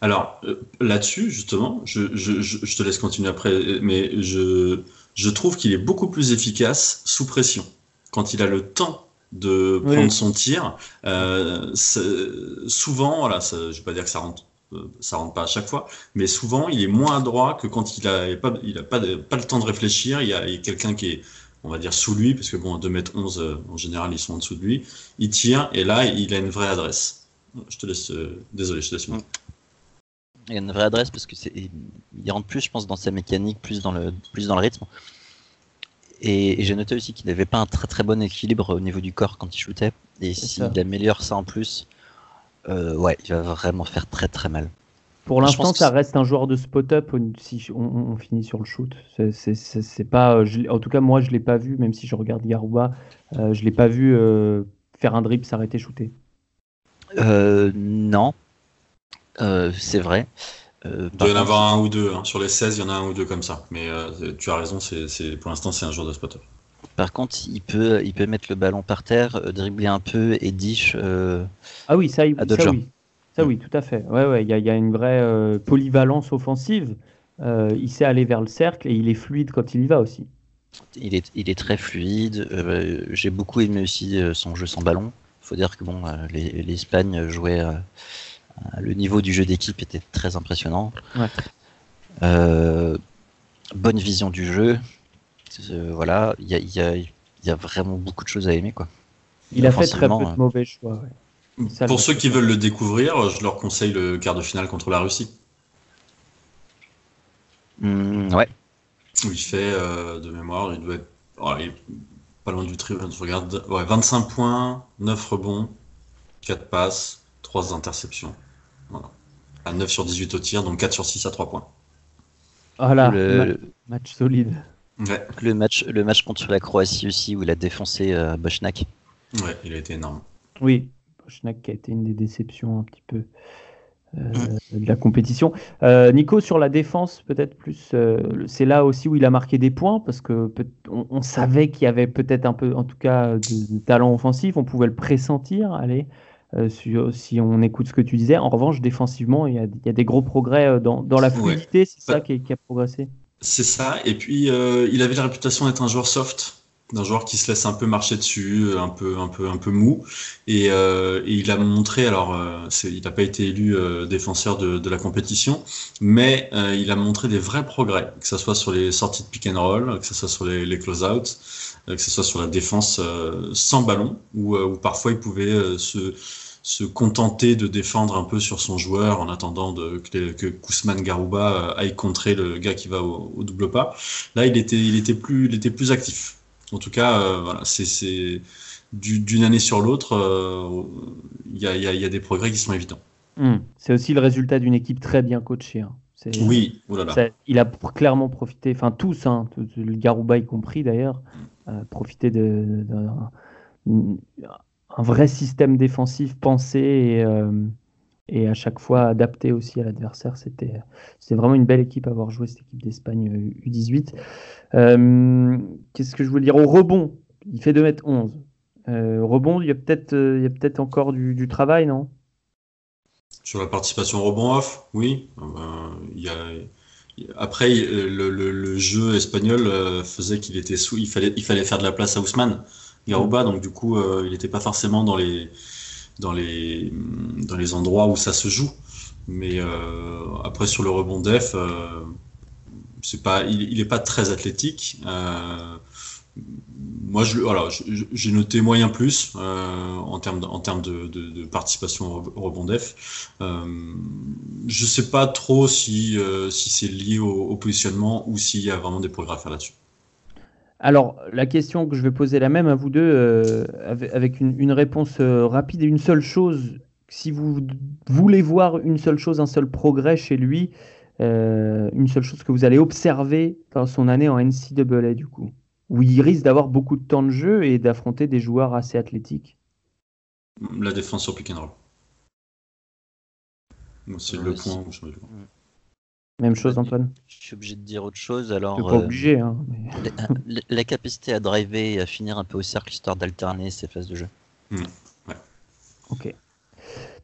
Speaker 2: Alors euh, là-dessus, justement, je, je, je, te laisse continuer après, mais je, je trouve qu'il est beaucoup plus efficace sous pression. Quand il a le temps de prendre son tir, euh, souvent, voilà, ça, je vais pas dire que ça rentre, euh, ça rentre pas à chaque fois, mais souvent il est moins adroit que quand il a pas, il a pas, pas le temps de réfléchir. Il y a, a quelqu'un qui est, on va dire sous lui, parce que bon, 2 m 11 en général ils sont en dessous de lui. Il tire et là il a une vraie adresse. Je te laisse, désolé, je te laisse.
Speaker 3: Il y a une vraie adresse parce que c'est, il rentre plus, je pense, dans sa mécanique, plus dans le, plus dans le rythme. Et, j'ai noté aussi qu'il n'avait pas un très très bon équilibre au niveau du corps quand il shootait. Et s'il améliore ça en plus, euh, ouais, il va vraiment faire très très mal.
Speaker 1: Pour l'instant, ça reste un joueur de spot-up si on, finit sur le shoot. C'est pas, euh, en tout cas, moi, je l'ai pas vu, même si je regarde Garouba, euh, je l'ai pas vu euh, faire un dribble, s'arrêter, shooter.
Speaker 3: non, c'est vrai.
Speaker 2: Euh, il doit y en avoir un ou deux. Hein. Sur les 16, il y en a un ou deux comme ça. Mais euh, tu as raison, c'est, pour l'instant, c'est un joueur de spotter.
Speaker 3: Par contre, il peut, il peut mettre le ballon par terre, dribbler un peu et dish.
Speaker 1: ah oui, ça, ça oui. Ça oui, tout à fait. Ouais, ouais, il y, a une vraie polyvalence offensive. il sait aller vers le cercle et il est fluide quand il y va aussi.
Speaker 3: Il est, il est très fluide. j'ai beaucoup aimé aussi son jeu sans ballon. Il faut dire que bon, l'Espagne jouait euh, le niveau du jeu d'équipe était très impressionnant. Euh, bonne vision du jeu. Euh, voilà, il y a, vraiment beaucoup de choses à aimer. Quoi.
Speaker 1: Il a fait très peu de mauvais choix.
Speaker 2: Pour ceux qui veulent le découvrir, je leur conseille le quart de finale contre la Russie.
Speaker 3: Hmm, ouais.
Speaker 2: Où il fait, de mémoire, il doit être oh, pas loin du tri. Je regarde, 25 points, 9 rebonds, 4 passes, 3 interceptions. Voilà. À 9 sur 18 au tir, donc 4 sur 6 à 3 points.
Speaker 1: Voilà, le... match solide.
Speaker 3: Le, match, le match contre la Croatie aussi, où il a défoncé euh,
Speaker 2: Ouais, il a été énorme.
Speaker 1: Oui, Boschnak qui a été une des déceptions un petit peu. mm. de la compétition. Nico, sur la défense, peut-être plus, c'est là aussi où il a marqué des points parce que on, savait qu'il y avait peut-être un peu, en tout cas, de, talent offensif. On pouvait le pressentir. Allez, si, on écoute ce que tu disais. En revanche, défensivement, il y a, des gros progrès dans, la fluidité. C'est ça qui, qui, a progressé.
Speaker 2: C'est ça. Et puis, il avait la réputation d'être un joueur soft d'un joueur qui se laisse un peu marcher dessus, un peu, un peu, un peu mou. Et, euh, il a montré, alors, euh, il n'a pas été élu euh, défenseur de, de, la compétition, mais euh, il a montré des vrais progrès, que ce soit sur les sorties de pick and roll, que ce soit sur les, les close-out, que ce soit sur la défense sans ballon, où, où, parfois il pouvait se, se contenter de défendre un peu sur son joueur en attendant de, que, que Kousman Garouba aille contrer le gars qui va au, au double pas. Là, il était, il était plus, il était plus actif. En tout cas, euh, voilà, c'est d'une année sur l'autre, euh, il y, a, des progrès qui sont évidents.
Speaker 1: Hmm. C'est aussi le résultat d'une équipe très bien coachée. Hein.
Speaker 2: Oui, oh
Speaker 1: il a clairement profité, enfin tous, hein, le Garouba y compris d'ailleurs, euh, profité de, un vrai système défensif pensé et, et, à chaque fois adapté aussi à l'adversaire. C'était vraiment une belle équipe à avoir joué cette équipe d'Espagne U18. Euh, qu'est-ce que je voulais dire? Au rebond, il fait 2m11. Euh, rebond, il y a peut-être euh, peut encore du, travail, non?
Speaker 2: Sur la participation rebond off, oui. après, le, jeu espagnol faisait qu'il était sous, il fallait, il fallait faire de la place à Ousmane Garouba, donc du coup, il n'était pas forcément dans les, dans, les, dans les endroits où ça se joue. Mais après, sur le rebond def, c'est pas, il n'est pas très athlétique. Euh, moi, j'ai noté moyen plus euh, en termes de, en termes de, participation au rebond def. Euh, je ne sais pas trop si, si c'est lié au, positionnement ou s'il y a vraiment des progrès à faire là-dessus.
Speaker 1: Alors, la question que je vais poser la même à vous deux, avec une, une réponse rapide et une seule chose. Si vous voulez voir une seule chose, un seul progrès chez lui, euh, une seule chose que vous allez observer dans son année en NCAA, du coup, où il risque d'avoir beaucoup de temps de jeu et d'affronter des joueurs assez athlétiques
Speaker 2: La défense sur pick and roll. C'est le point
Speaker 1: Même chose, Antoine
Speaker 3: Je suis obligé de dire autre chose. Alors,
Speaker 1: pas euh, obligé. Hein,
Speaker 3: la, capacité à driver et à finir un peu au cercle histoire d'alterner ses phases de jeu.
Speaker 2: Hmm, ouais.
Speaker 1: Ok.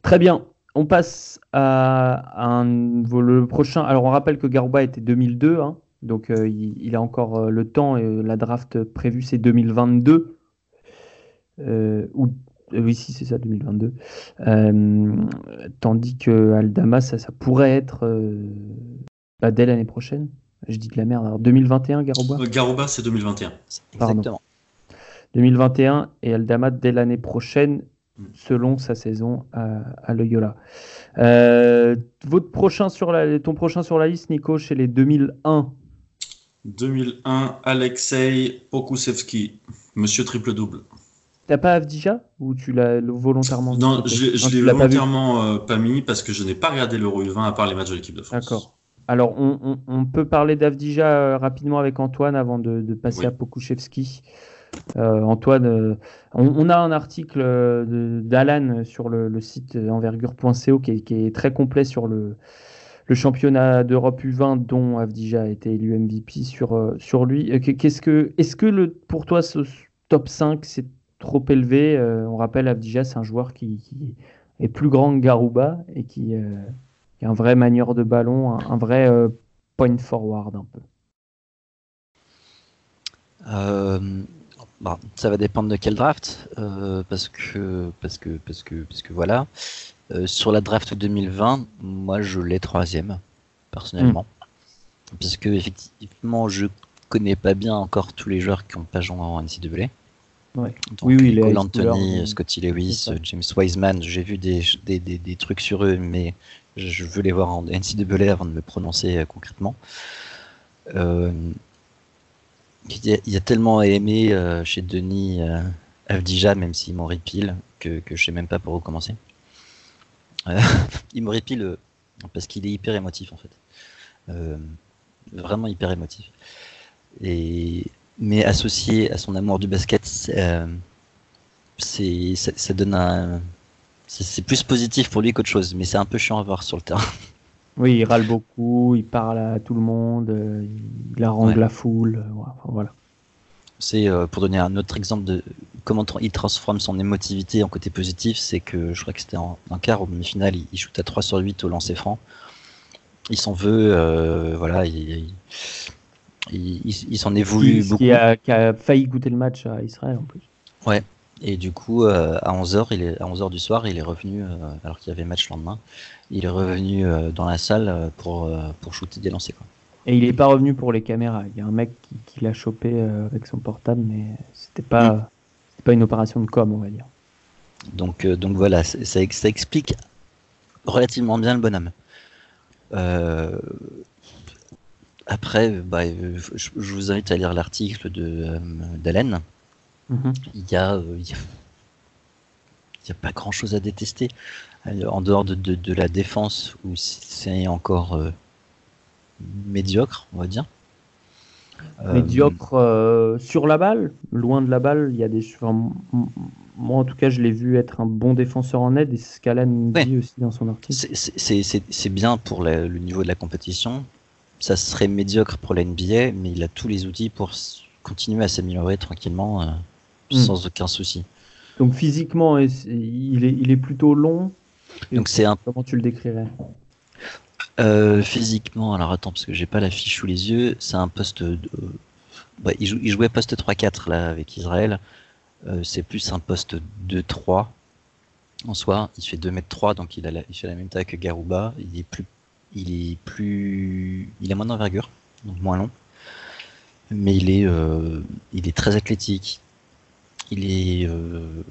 Speaker 1: Très bien. On passe à, un, le prochain. Alors, on rappelle que Garouba était 2002, hein. donc euh, il, a encore euh, le temps. Et la draft prévue, c'est 2022. Euh, ou, oui, si, c'est ça, 2022. tandis que Aldama, ça, pourrait être bah, dès l'année prochaine. Je dis de la merde. Alors, 2021, Garouba
Speaker 2: Garouba, c'est 2021.
Speaker 3: Exactement.
Speaker 1: 2021 et Aldama dès l'année prochaine selon sa saison à, Loyola. Euh, votre prochain sur la, ton prochain sur la liste, Nico, chez les 2001
Speaker 2: 2001, Alexei Pokusevski, monsieur triple-double.
Speaker 1: T'as pas Avdija ou tu l'as volontairement
Speaker 2: Non, je, l'ai volontairement pas, euh, pas, mis parce que je n'ai pas regardé l'Euro U20 à part les matchs de l'équipe de France.
Speaker 1: D'accord. Alors, on, peut parler d'Avdija euh, rapidement avec Antoine avant de, passer à Pokusevski. Euh, Antoine, on, a un article d'Alan sur le, site envergure.co qui, est très complet sur le, championnat d'Europe U20 dont Avdija a été élu MVP sur, sur lui. Qu'est-ce que, est-ce que le, pour toi ce top 5 c'est trop élevé On rappelle Avdija c'est un joueur qui, est plus grand que Garouba et qui, est un vrai manieur de ballon, un, un vrai point forward un peu.
Speaker 3: Bon, ça va dépendre de quel draft, euh, parce que parce que parce que parce que voilà. Euh, sur la draft 2020, moi je l'ai troisième personnellement, mm. puisque effectivement je connais pas bien encore tous les joueurs qui ont pas joué en NCAA.
Speaker 1: Ouais. oui, oui,
Speaker 3: Cole Anthony, Scotty Lewis, James Wiseman, j'ai vu des, des, des, des, trucs sur eux, mais je veux les voir en NCAA avant de me prononcer euh, concrètement. Euh, il y, a, tellement aimé euh, chez Denis euh, Avdija, même s'il m'en répile, que, que je sais même pas pour recommencer. Euh, il me répile parce qu'il est hyper émotif en fait. vraiment hyper émotif. Et, mais associé à son amour du basket, c'est, ça, donne un, C'est plus positif pour lui qu'autre chose, mais c'est un peu chiant à voir sur le terrain.
Speaker 1: Oui, il râle beaucoup, il parle à tout le monde, euh, il harangue la foule. voilà.
Speaker 3: C'est pour donner un autre exemple de comment il transforme son émotivité en côté positif, c'est que je crois que c'était en, quart ou demi-finale, il, shoot à 3 sur 8 au lancer franc. Il s'en veut, voilà, il, il, s'en est voulu beaucoup.
Speaker 1: Qui a, qui a, failli goûter le match à Israël en plus.
Speaker 3: Ouais. Et du coup, euh, à 11h, il est, à 11h du soir, il est revenu, euh, alors qu'il y avait match le lendemain, il est revenu euh, dans la salle pour, pour shooter des lancers. Quoi.
Speaker 1: Et il n'est pas revenu pour les caméras. Il y a un mec qui, l'a chopé avec son portable, mais c'était pas, mm. pas une opération de com, on va dire.
Speaker 3: Donc, donc voilà, ça, ça, explique relativement bien le bonhomme. Après, bah, je, vous invite à lire l'article de d'Hélène. Mhm. Il y a, il y a pas grand chose à détester en dehors de, de, la défense où c'est encore euh, médiocre, on va dire.
Speaker 1: Euh, médiocre euh, sur la balle, loin de la balle, il y a des. moi, en tout cas, je l'ai vu être un bon défenseur en aide et c'est ce qu'Alan dit aussi dans son article.
Speaker 3: C'est bien pour le niveau de la compétition. Ça serait médiocre pour la NBA, mais il a tous les outils pour continuer à s'améliorer tranquillement. Hmm. sans aucun souci.
Speaker 1: Donc physiquement, il est, il est plutôt long?
Speaker 3: Donc c'est un...
Speaker 1: Comment tu le décrirais?
Speaker 3: Euh, Physiquement, alors attends, parce que j'ai pas la fiche sous les yeux, c'est un poste de... il, jouait poste 3-4 là avec Israël. Euh, c'est plus un poste 2-3 en soi. Il fait 2m3, donc il, a il fait la même taille que Garouba. Il est plus, il est plus, il a moins d'envergure, donc moins long. Mais il est, euh, très athlétique, il est euh,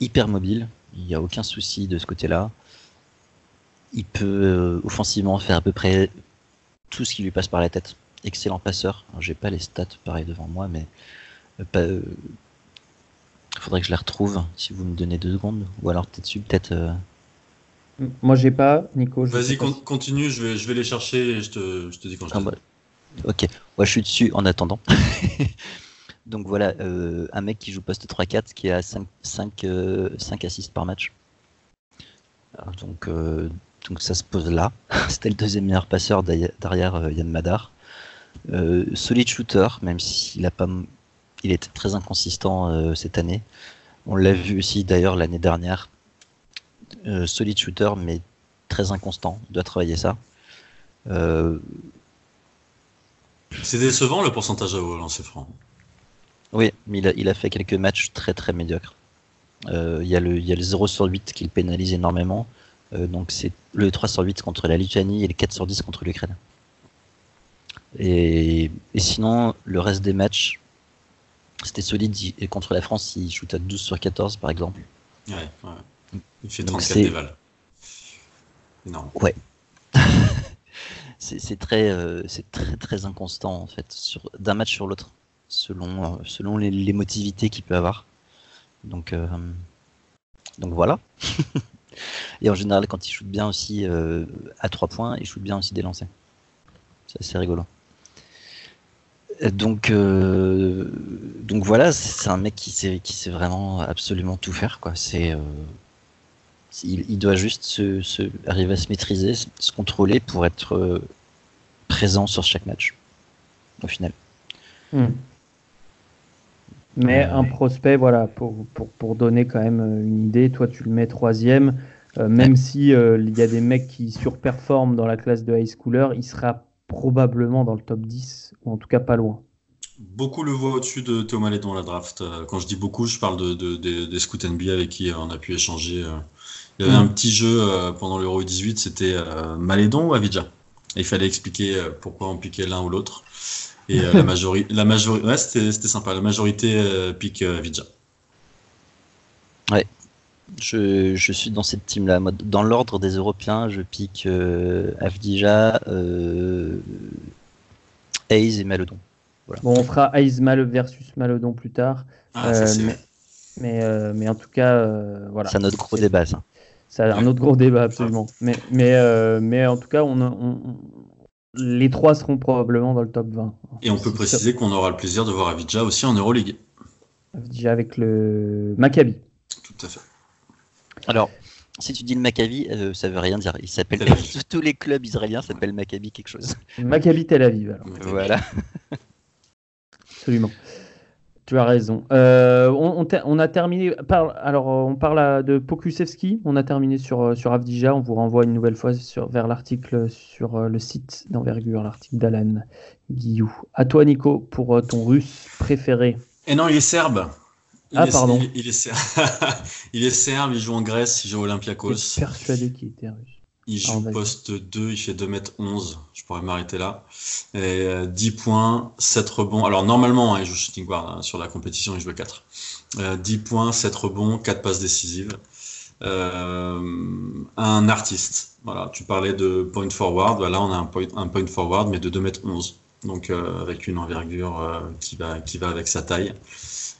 Speaker 3: hyper mobile, il n'y a aucun souci de ce côté-là. Il peut euh, offensivement faire à peu près tout ce qui lui passe par la tête. Excellent passeur. J'ai pas les stats pareil devant moi, mais il faudrait que je les retrouve si vous me donnez deux secondes. Ou alors peut-être peut-être.
Speaker 1: Moi j'ai pas, Nico.
Speaker 2: Vas-y, continue, je vais, je vais les chercher et je te, je te dis quand je ah, bah,
Speaker 3: Ok, moi je suis dessus en attendant. Donc voilà, euh, un mec qui joue poste 3-4 qui a 5, 5, 5 assists par match. donc, euh, donc ça se pose là. C'était le deuxième meilleur passeur derrière euh, Yann Madar. solid shooter, même s'il a pas, il était très inconsistant cette année. On l'a vu aussi d'ailleurs l'année dernière. Solid shooter, mais très inconstant. Il doit travailler ça.
Speaker 2: C'est décevant le pourcentage à lancer franc.
Speaker 3: Oui, mais il a, fait quelques matchs très très médiocres. Euh, il, y a le, il 0 sur 8 qui le pénalise énormément. Euh, donc c'est le 3 sur 8 contre la Lituanie et le 4 sur 10 contre l'Ukraine. Et, sinon, le reste des matchs, c'était solide. Et contre la France, il shoot à 12 sur 14 par exemple.
Speaker 2: Ouais, ouais. Il fait 34 dévals.
Speaker 3: Non. Ouais. c'est très, euh, c'est très très inconstant en fait, d'un match sur l'autre selon, euh, selon l'émotivité qu'il peut avoir. Donc, euh, donc voilà. Et en général, quand il shoot bien aussi euh, à 3 points, il shoot bien aussi des lancers. C'est assez rigolo. Donc, donc voilà, c'est un mec qui sait, qui sait vraiment absolument tout faire. Quoi. C'est, il, doit juste se, arriver à se maîtriser, se contrôler pour être présent sur chaque match, au final.
Speaker 1: Hmm. Mais un prospect, voilà, pour, pour, pour, donner quand même euh, une idée, toi tu le mets troisième, euh, même si euh, il y a des mecs qui surperforment dans la classe de high schooler, il sera probablement dans le top 10, ou en tout cas pas loin.
Speaker 2: Beaucoup le voient au-dessus de Thomas dans la draft. Quand je dis beaucoup, je parle de, de, des scouts NBA avec qui on a pu échanger. Il y avait mm. un petit jeu pendant l'Euro 18, c'était Malédon ou Avidja. il fallait expliquer pourquoi on piquait l'un ou l'autre. Et euh, la majorité, la majorité, ouais, c'était sympa. La majorité euh, pique euh, Vidja.
Speaker 3: Ouais, je, je, suis dans cette team-là. Dans l'ordre des Européens, je pique euh, Avdija, euh, et Malodon.
Speaker 1: Bon, on fera Hayes versus Malodon plus tard. Ah, mais, mais, mais, en tout cas, voilà.
Speaker 3: C'est un autre gros débat, ça.
Speaker 1: C'est un autre gros débat, absolument. Mais, mais, mais en tout cas, on, on, les trois seront probablement dans le top 20.
Speaker 2: Et on peut préciser qu'on aura le plaisir de voir Avidja aussi en Euroleague.
Speaker 1: Avidja avec le Maccabi.
Speaker 2: Tout à fait.
Speaker 3: Alors, si tu dis le Maccabi, euh, ça veut rien dire. Il s'appelle tous les clubs israéliens s'appellent Maccabi quelque chose.
Speaker 1: Maccabi Tel Aviv. Alors.
Speaker 3: Voilà.
Speaker 1: Absolument. Tu as raison. Euh, on, a terminé. alors, on parle de Pokusevski. On a terminé sur, sur Avdija. On vous renvoie une nouvelle fois sur, vers l'article sur euh, le site d'envergure, l'article d'Alan Guillou. À toi, Nico, pour euh, ton russe préféré.
Speaker 2: Et non, il est serbe.
Speaker 1: ah, pardon.
Speaker 2: Il, est serbe. il est serbe, il joue en Grèce, il joue à Olympiakos. Je
Speaker 1: suis persuadé qu'il était russe.
Speaker 2: Il joue poste 2, il fait 2m11, je pourrais m'arrêter là. Et, 10 euh, points, 7 rebonds. Alors normalement, hein, il joue shooting guard, hein, sur la compétition, il joue 4. 10 points, 7 rebonds, 4 passes décisives. Euh, un artiste. Voilà, tu parlais de point forward, voilà, on a un point, un point forward, mais de 2m11. Donc euh, avec une envergure euh, qui, va, qui va avec sa taille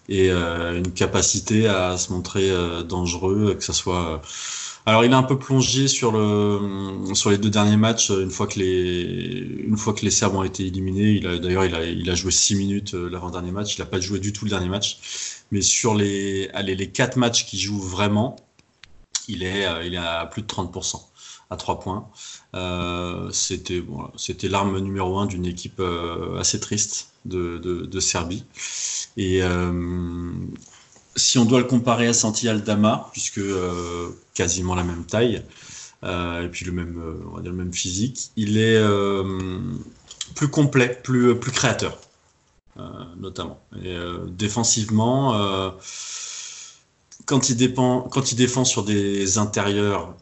Speaker 2: et une capacité à se montrer dangereux, que ce soit alors il a un peu plongé sur le sur les deux derniers matchs une fois que les Serbes ont été éliminés. D'ailleurs il a joué six minutes euh, l'avant dernier match. Il n'a pas joué du tout le dernier match. Mais sur les allez, quatre matchs qu'il joue vraiment, il est euh, à plus de 30% à trois points. Euh, c'était l'arme numéro un d'une équipe assez triste de Serbie. Et si on doit le comparer à Santi Aldama, puisque euh, quasiment la même taille, euh, et puis le même, euh, le même physique, il est plus complet, plus, créateur, notamment. Défensivement, quand il, dépend, quand il défend sur des intérieurs,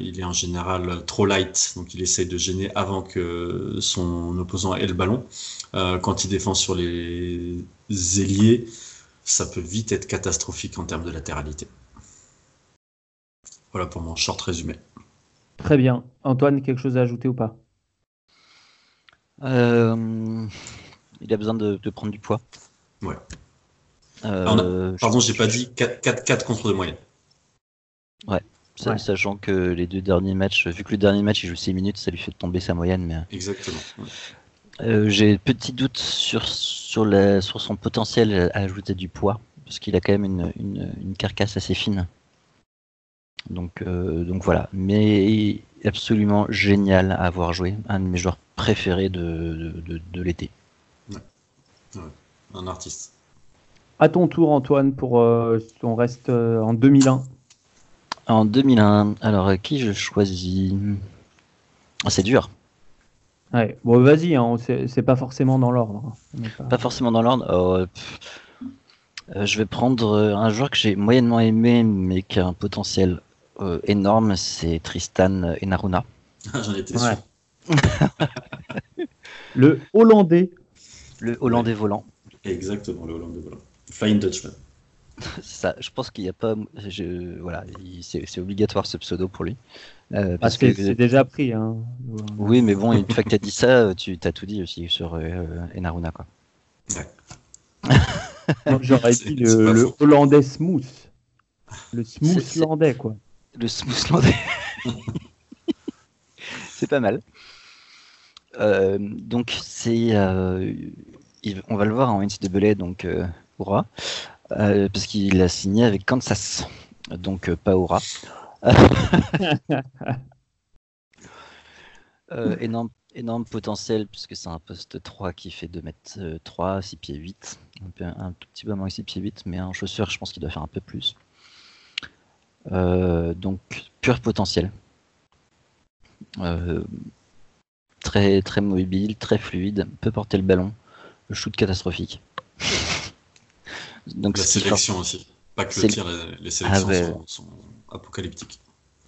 Speaker 2: il est en général trop light, donc il essaye de gêner avant que son opposant ait le ballon. quand il défend sur les ailiers, ça peut vite être catastrophique en termes de latéralité. Voilà pour mon short résumé.
Speaker 1: Très bien. Antoine, quelque chose à ajouter ou pas?
Speaker 3: Euh, Il a besoin de, prendre du poids.
Speaker 2: Ouais. Euh, pardon, j'ai pas dit 4, contre de moyenne.
Speaker 3: Ouais. Sachant que les deux derniers matchs, vu que le dernier match il joue 6 minutes, ça lui fait tomber sa moyenne. Mais...
Speaker 2: Exactement.
Speaker 3: Euh, j'ai petit doute sur, sur, la, sur son potentiel à ajouter du poids, parce qu'il a quand même une, une, carcasse assez fine. Donc, euh, donc voilà, mais absolument génial à avoir joué, un de mes joueurs préférés de, de, de, l'été.
Speaker 2: Ouais. Un artiste.
Speaker 1: À ton tour, Antoine, pour euh, on reste en 2001.
Speaker 3: En 2001, alors qui je choisis? Ah, C'est dur.
Speaker 1: Ouais. Bon, vas-y, hein, c'est pas forcément dans l'ordre.
Speaker 3: Hein. Pas... forcément dans l'ordre. Oh, euh, je vais prendre euh, un joueur que j'ai moyennement aimé, mais qui a un potentiel euh, énorme, c'est Tristan Enaruna.
Speaker 2: Ah, j'en étais sûr.
Speaker 1: le Hollandais.
Speaker 3: Le Hollandais volant.
Speaker 2: Exactement, le Hollandais volant. Flying Dutchman.
Speaker 3: Ça, je pense qu'il n'y a pas. Je, voilà, c'est obligatoire ce pseudo pour lui.
Speaker 1: Euh, parce que c'est déjà pris. Hein.
Speaker 3: Oui, mais bon, une fois que tu as dit ça, tu as tout dit aussi sur euh, Enaruna. Quoi.
Speaker 2: Ouais.
Speaker 1: J'aurais dit le, hollandais smooth. Le smooth landais, quoi.
Speaker 3: Le smooth landais. c'est pas mal. Euh, donc, c'est. On va le voir en NCAA, donc, euh, parce qu'il a signé avec Kansas. Donc, pas Aura. Euh, énorme, énorme potentiel puisque c'est un poste 3 qui fait 2 mètres 3, 6 pieds 8. Un, tout petit peu moins 6 pieds 8, mais en chaussure, je pense qu'il doit faire un peu plus. Euh, donc, pur potentiel. Euh, très, très mobile, très fluide, peut porter le ballon. Le shoot catastrophique.
Speaker 2: donc, La sélection aussi. Pas que le tir, les, sélections ah sont apocalyptique.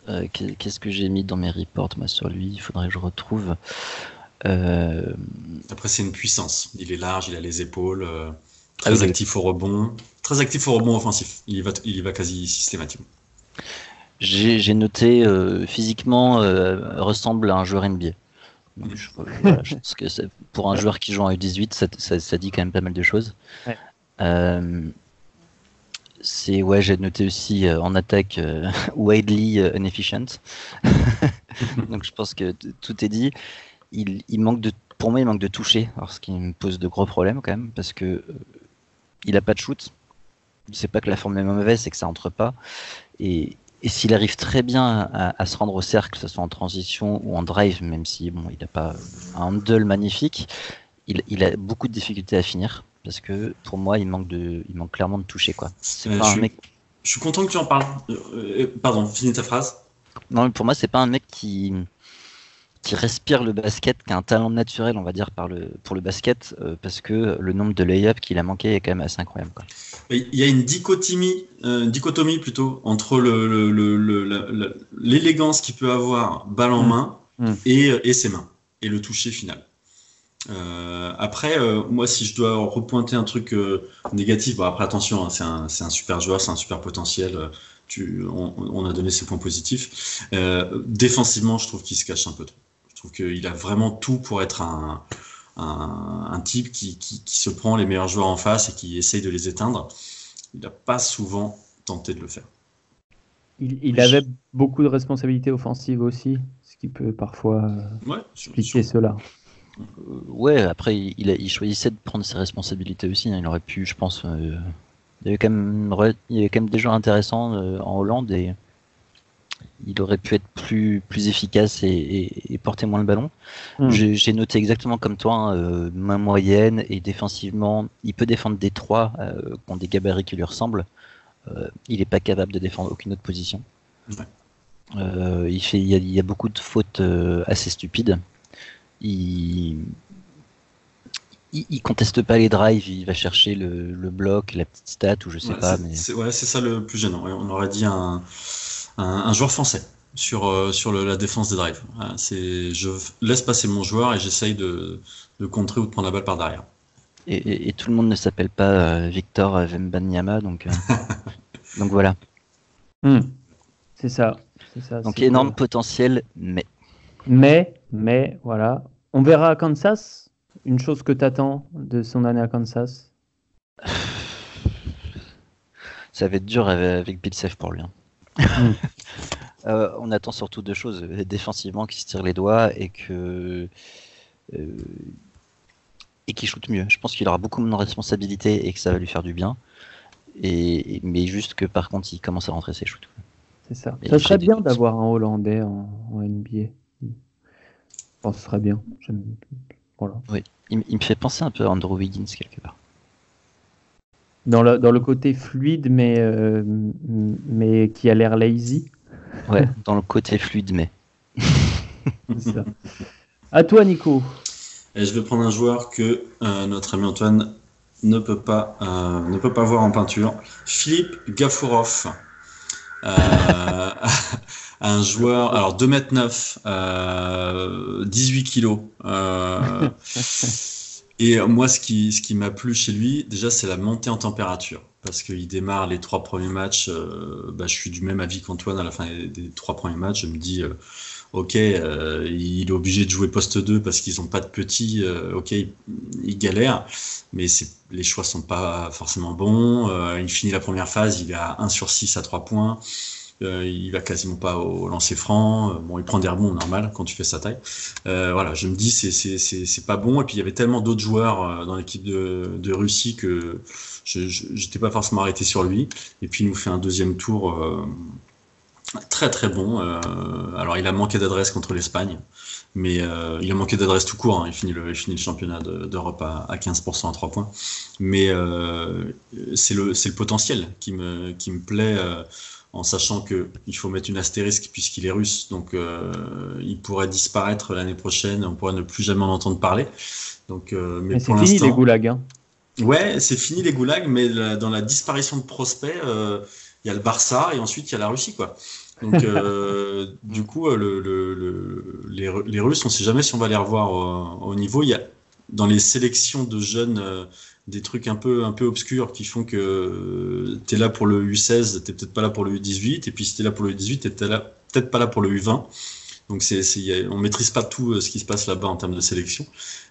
Speaker 3: Euh, qu'est-ce que j'ai mis dans mes reports moi, sur lui? Il faudrait que je retrouve. Euh,
Speaker 2: Après, c'est une puissance. Il est large, il a les épaules, euh, très ah actif au rebond, très actif au rebond offensif. Il y va, il y va quasi systématiquement.
Speaker 3: J'ai noté physiquement ressemble à un joueur NBA. je, pense que pour un joueur qui joue en U18, ça, ça, dit quand même pas mal de choses. Ouais c'est ouais, j'ai noté aussi euh, en attaque euh, widely euh, inefficient. Donc je pense que tout est dit. Il, manque pour moi, il manque de toucher, alors ce qui me pose de gros problèmes quand même, parce que il a pas de shoot. C'est pas que la forme est mauvaise, c'est que ça entre pas. Et, et s'il arrive très bien à, se rendre au cercle, que ce soit en transition ou en drive, même si bon, il n'a pas un handle magnifique, il, a beaucoup de difficultés à finir parce que pour moi, il manque de, il manque clairement de toucher quoi.
Speaker 2: C'est pas un mec. Je suis content que tu en parles. Euh, euh, pardon, finis ta phrase.
Speaker 3: Non, pour moi, c'est pas un mec qui qui respire le basket, qui a un talent naturel, on va dire, par le, pour le basket, euh, parce que le nombre de lay-ups qu'il a manqué est quand même assez incroyable. Quoi.
Speaker 2: Il y a une dichotomie, euh, dichotomie plutôt, entre l'élégance le, le, qu'il peut avoir balle en mmh. main mmh. Et, et, ses mains, et le toucher final. Euh, après, moi, si je dois repointer un truc négatif, bon, après, attention, hein, c'est un, un, super joueur, c'est un super potentiel. Tu, on, on, a donné ses points positifs. défensivement, je trouve qu'il se cache un peu trop qu'il a vraiment tout pour être un, un, type qui, qui, se prend les meilleurs joueurs en face et qui essaye de les éteindre. Il n'a pas souvent tenté de le faire.
Speaker 1: Il, avait beaucoup de responsabilités offensives aussi, ce qui peut parfois ouais, expliquer cela.
Speaker 3: Euh, ouais, après, il, il, choisissait de prendre ses responsabilités aussi. Hein. Il aurait pu, je pense. Euh, il, y avait quand même, il y avait quand même des joueurs intéressants euh, en Hollande et il aurait pu être plus, plus efficace et, porter moins le ballon. Hmm. J'ai noté exactement comme toi, hein, euh, main moyenne et défensivement, il peut défendre des trois euh, qui ont des gabarits qui lui ressemblent. Euh, il n'est pas capable de défendre aucune autre position. il, fait, il, y a, beaucoup de fautes assez stupides. Il, il, conteste pas les drives, il va chercher le, bloc, la petite stat ou je sais pas. Mais...
Speaker 2: C'est ça le plus gênant. On aurait dit un un, joueur français sur, euh, sur la défense des drives. c'est, je laisse passer mon joueur et j'essaye de, de, contrer ou de prendre la balle par derrière.
Speaker 3: Et, tout le monde ne s'appelle pas euh, Victor Vembanyama, donc, euh, donc voilà.
Speaker 1: Hmm. C'est ça.
Speaker 3: ça. Donc énorme potentiel, mais.
Speaker 1: Mais, mais, voilà. On verra à Kansas. Une chose que tu attends de son année à Kansas?
Speaker 3: Ça va être dur avec Bill pour lui. Hein. Hmm. Euh, on attend surtout deux choses défensivement qui se tire les doigts et que euh, et qui shoot mieux. Je pense qu'il aura beaucoup moins de responsabilités et que ça va lui faire du bien. Et, mais juste que par contre, il commence à rentrer ses shoots.
Speaker 1: C'est ça. ça serait bien d'avoir un Hollandais en, NBA. Je pense que ce serait bien.
Speaker 3: Voilà. Oui. Il, il, me fait penser un peu à Andrew Wiggins quelque part.
Speaker 1: Dans le, dans le côté fluide, mais, euh, mais qui a l'air lazy.
Speaker 3: Ouais, dans le côté fluide, mais.
Speaker 1: ça. À toi, Nico.
Speaker 2: Et je vais prendre un joueur que euh, notre ami Antoine ne peut pas, euh, ne peut pas voir en peinture. Philippe Gafourov. un joueur, alors 2m9, 18 kg. Et moi, ce qui, ce qui m'a plu chez lui, déjà, c'est la montée en température. Parce qu'il démarre les trois premiers matchs. Euh, bah, je suis du même avis qu'Antoine à la fin des, trois premiers matchs. Je me dis, euh, ok, euh, il est obligé de jouer poste 2 parce qu'ils n'ont pas de petits. ok, il, galère. Mais les choix sont pas forcément bons. il finit la première phase, il est à 1 sur 6 à 3 points. Euh, il va quasiment pas au lancer franc. Euh, bon, il prend des rebonds normal quand tu fais sa taille. Euh, voilà, je me dis c'est c'est pas bon. Et puis il y avait tellement d'autres joueurs dans l'équipe de, de Russie que je n'étais pas forcément arrêté sur lui. Et puis il nous fait un deuxième tour très très bon. alors il a manqué d'adresse contre l'Espagne, mais il a manqué d'adresse tout court. Hein. Il, finit le, il finit le championnat d'Europe à, à, 15% à 3 points. Mais c'est le, le potentiel qui me, qui me plaît en sachant qu'il faut mettre une astérisque puisqu'il est russe, donc euh, il pourrait disparaître l'année prochaine, on pourrait ne plus jamais en entendre parler. Donc,
Speaker 1: euh, mais, c'est fini les goulags. Hein.
Speaker 2: Ouais, c'est fini les goulags, mais dans la disparition de prospects, euh, il y a le Barça et ensuite il y a la Russie, quoi. Donc, du coup, le, les, Russes, on ne sait jamais si on va les revoir au, au niveau. Il y a dans les sélections de jeunes des trucs un peu, un peu obscurs qui font que tu es là pour le U16, tu peut-être pas là pour le U18, et puis si tu es là pour le U18, tu peut-être pas là pour le U20. Donc c'est, c'est, on maîtrise pas tout euh, ce qui se passe là-bas en termes de sélection.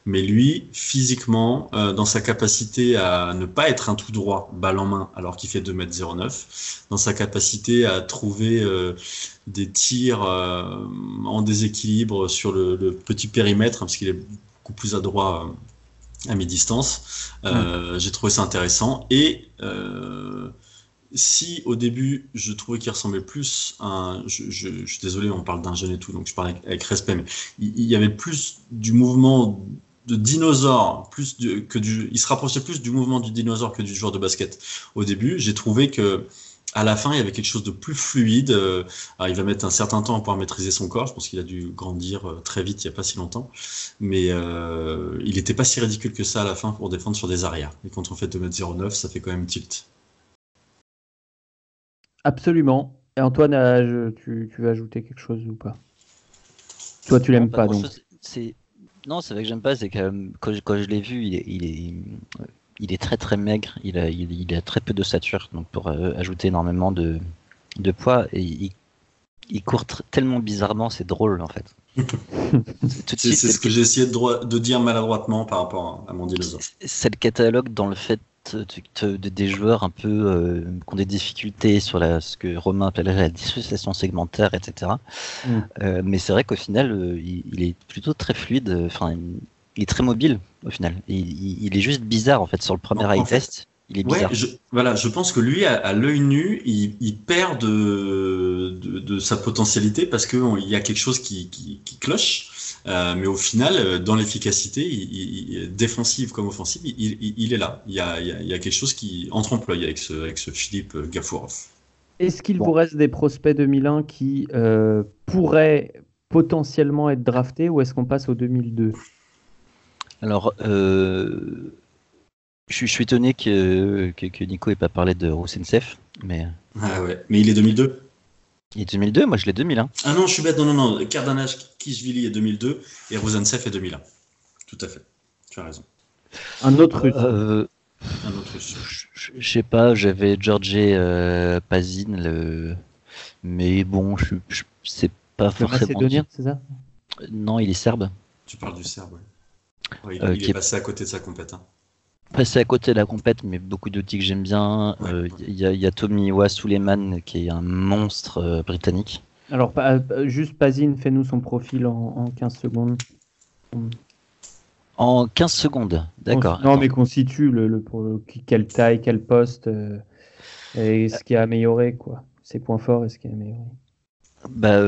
Speaker 2: Mais lui, physiquement, euh, dans sa capacité à ne pas être un tout droit, balle en main, alors qu'il fait 2m09, dans sa capacité à trouver euh, des tirs en déséquilibre sur le, le petit périmètre, hein, parce qu'il est beaucoup plus adroit à mi-distance. Euh, J'ai trouvé ça intéressant et euh, si au début je trouvais qu'il ressemblait plus à un, je, suis désolé, on parle d'un jeune et tout, donc je parle avec, respect, mais il, y avait plus du mouvement de dinosaure, plus que du, il se rapprochait plus du mouvement du dinosaure que du joueur de basket. Au début, j'ai trouvé que à la fin, il y avait quelque chose de plus fluide. Euh, il va mettre un certain temps à pouvoir maîtriser son corps. Je pense qu'il a dû grandir euh, très vite il n'y a pas si longtemps. Mais euh, il n'était pas si ridicule que ça à la fin pour défendre sur des arrières. Et quand on fait 2m09, ça fait quand même tilt.
Speaker 1: Absolument. Et Antoine, tu, veux ajouter quelque chose ou pas? Toi, tu l'aimes pas, donc.
Speaker 3: Non, c'est vrai que j'aime pas, c'est que quand, je, l'ai vu, il est, il est, très très maigre, il a, il, a très peu de stature, donc pour euh, ajouter énormément de, poids, et il, court tellement bizarrement, c'est drôle en fait.
Speaker 2: c'est ce que j'ai essayé de, de, dire maladroitement par rapport à mon dinosaure.
Speaker 3: C'est le catalogue dans le fait des joueurs un peu euh, qui ont des difficultés sur la, ce que Romain appellerait la dissociation segmentaire, etc. Mm. Euh, mais c'est vrai qu'au final, euh, il, est plutôt très fluide. Enfin, il est très mobile au final. Il, est juste bizarre en fait sur le premier eye test. Il est bizarre.
Speaker 2: je, voilà, je pense que lui, à, l'œil nu, il, perd de, de, sa potentialité parce qu'il y a quelque chose qui, qui, qui cloche. Euh, mais au final, euh, dans l'efficacité, défensive comme offensive, il, est là. Il y, a, quelque chose qui entre employé avec ce, avec ce Philippe Gafourov.
Speaker 1: Est-ce qu'il vous reste des prospects 2001 qui euh, pourraient potentiellement être draftés ou est-ce qu'on passe au 2002
Speaker 3: Alors, je, suis étonné que, que, Nico n'ait pas parlé de Roussenseff. Mais...
Speaker 2: Ah ouais, mais il est 2002
Speaker 3: il est 2002, moi je l'ai 2001.
Speaker 2: Ah non, je suis bête, non, non, non. Cardanage, Kishvili est 2002 et Rosenseff est 2001. Tout à fait. Tu as raison.
Speaker 1: Un autre russe.
Speaker 3: Euh, un autre russe. Je sais pas, j'avais George euh, Pazin, le... mais bon, je, je c'est pas forcément.
Speaker 1: Macédonien, c'est ça?
Speaker 3: Non, il est serbe.
Speaker 2: Tu parles du serbe, oui. il, euh, est, passé à côté de sa compétence. Hein
Speaker 3: passer à côté de la compète, mais beaucoup d'outils que j'aime bien. Il euh, y, a Tommy Wa Suleiman qui est un monstre euh, britannique.
Speaker 1: Alors, euh, juste Pazine, fais-nous son profil en, 15 secondes.
Speaker 3: En 15 secondes, d'accord.
Speaker 1: Non, mais constitue le, le, quelle taille, quel poste, et ce qui a amélioré, quoi. Ses points forts et ce qui a amélioré.
Speaker 3: Bah,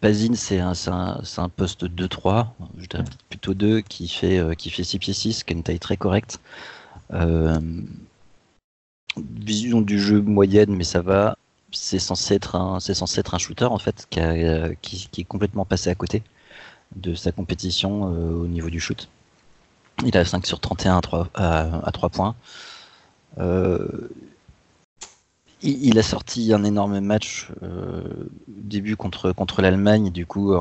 Speaker 3: Pazine, c'est un, poste 2-3, plutôt 2, qui fait, qui fait 6 pieds 6, qui a une taille très correcte. Euh, vision du jeu moyenne, mais ça va. C'est censé être un, shooter en fait qui, est complètement passé à côté de sa compétition euh, au niveau du shoot. Il a 5 sur 31 à 3, à, 3 points. Euh, il, a sorti un énorme match euh, début contre, contre l'Allemagne. Du coup,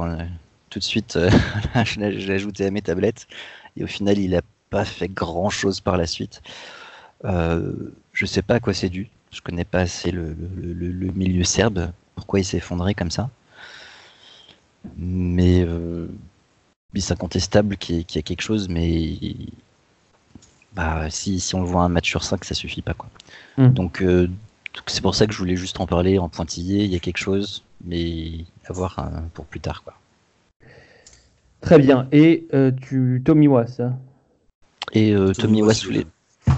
Speaker 3: tout de suite, je l'ai ajouté à mes tablettes. Et au final, il a pas fait grand chose par la suite. Euh, je sais pas à quoi c'est dû. Je connais pas assez le, milieu serbe. Pourquoi il s'est effondré comme ça Mais euh, c'est incontestable qu'il y, a quelque chose, mais bah, si, si on voit un match sur 5, ça suffit pas. Quoi. Hmm. Donc euh, c'est pour ça que je voulais juste en parler en pointillé. Il y a quelque chose, mais à voir hein, pour plus tard. Quoi.
Speaker 1: Très bien. Et euh, tu Tommy ça
Speaker 3: et euh, Tommy Wasoulé.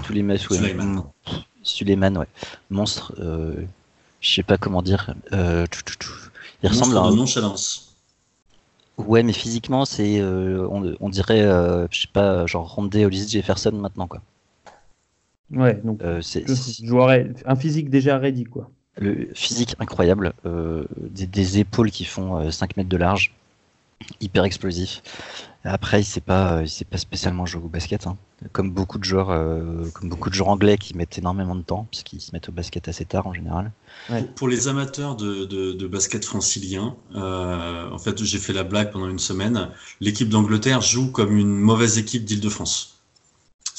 Speaker 3: Tous les Suleiman. ouais. Monstre. Euh, je sais pas comment dire. Euh,
Speaker 2: il ressemble à un. nonchalance.
Speaker 3: Ouais, mais physiquement, c'est. On, dirait, je sais pas, genre Rondé Hollis Jefferson maintenant, quoi.
Speaker 1: Ouais, donc. c'est un physique déjà ready, quoi.
Speaker 3: Le physique incroyable. Des, des, épaules qui font 5 mètres de large. Hyper explosif. Après, il sait pas, il sait pas spécialement jouer au basket, hein. comme beaucoup de joueurs, euh, comme beaucoup de joueurs anglais qui mettent énormément de temps, puisqu'ils se mettent au basket assez tard en général.
Speaker 2: Pour les amateurs de, de, basket francilien, euh, en fait, j'ai fait la blague pendant une semaine. L'équipe d'Angleterre joue comme une mauvaise équipe d'Île-de-France,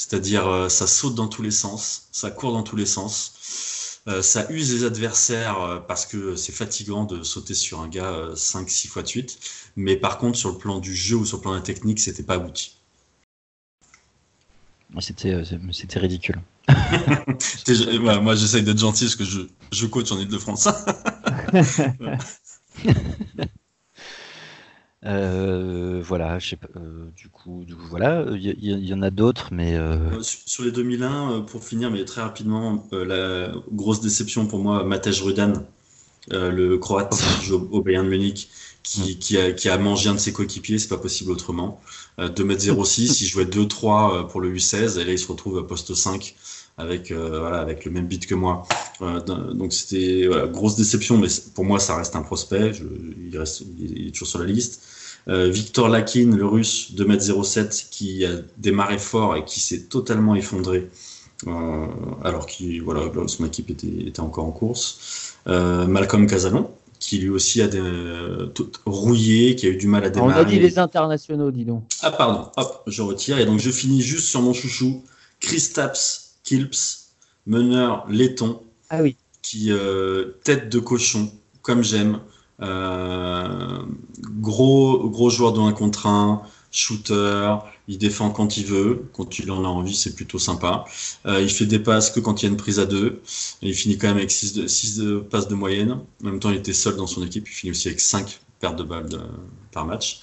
Speaker 2: c'est-à-dire euh, ça saute dans tous les sens, ça court dans tous les sens. Euh, ça use les adversaires euh, parce que c'est fatigant de sauter sur un gars 5-6 euh, fois de suite. Mais par contre, sur le plan du jeu ou sur le plan de la technique, c'était pas abouti.
Speaker 3: C'était, c'était ridicule.
Speaker 2: moi, j'essaye d'être gentil parce que je, je coach en Ile-de-France.
Speaker 3: Euh, voilà, je sais pas, du, coup, voilà, il y, en a d'autres, mais.
Speaker 2: Sur les 2001, pour finir, mais très rapidement, la grosse déception pour moi, Matej Rudan, le croate qui joue au Bayern Munich, qui, qui, a, qui, a, mangé un de ses coéquipiers, c'est pas possible autrement. 2m06, il jouait 2-3 pour le U16, et là il se retrouve à poste 5 avec, euh, voilà, avec le même beat que moi. Euh, donc c'était voilà, grosse déception, mais pour moi ça reste un prospect. Je, il, reste, il est toujours sur la liste. Euh, Victor Lakin, le russe, 2m07, qui a démarré fort et qui s'est totalement effondré. Euh, alors que voilà, son équipe était, était encore en course. Euh, Malcolm Casalon, qui lui aussi a des, tout rouillé, qui a eu du mal à démarrer.
Speaker 1: On a dit les internationaux, dis donc.
Speaker 2: Ah pardon, hop, je retire. Et donc je finis juste sur mon chouchou, Chris Taps, Kilps, meneur laiton,
Speaker 1: ah oui.
Speaker 2: qui euh, tête de cochon, comme j'aime. Euh, gros, gros joueur de 1 contre 1, shooter, il défend quand il veut, quand il en a envie, c'est plutôt sympa. Euh, il fait des passes que quand il y a une prise à deux. il finit quand même avec 6 de, six de passes de moyenne. En même temps, il était seul dans son équipe. Il finit aussi avec 5 pertes de balles par match.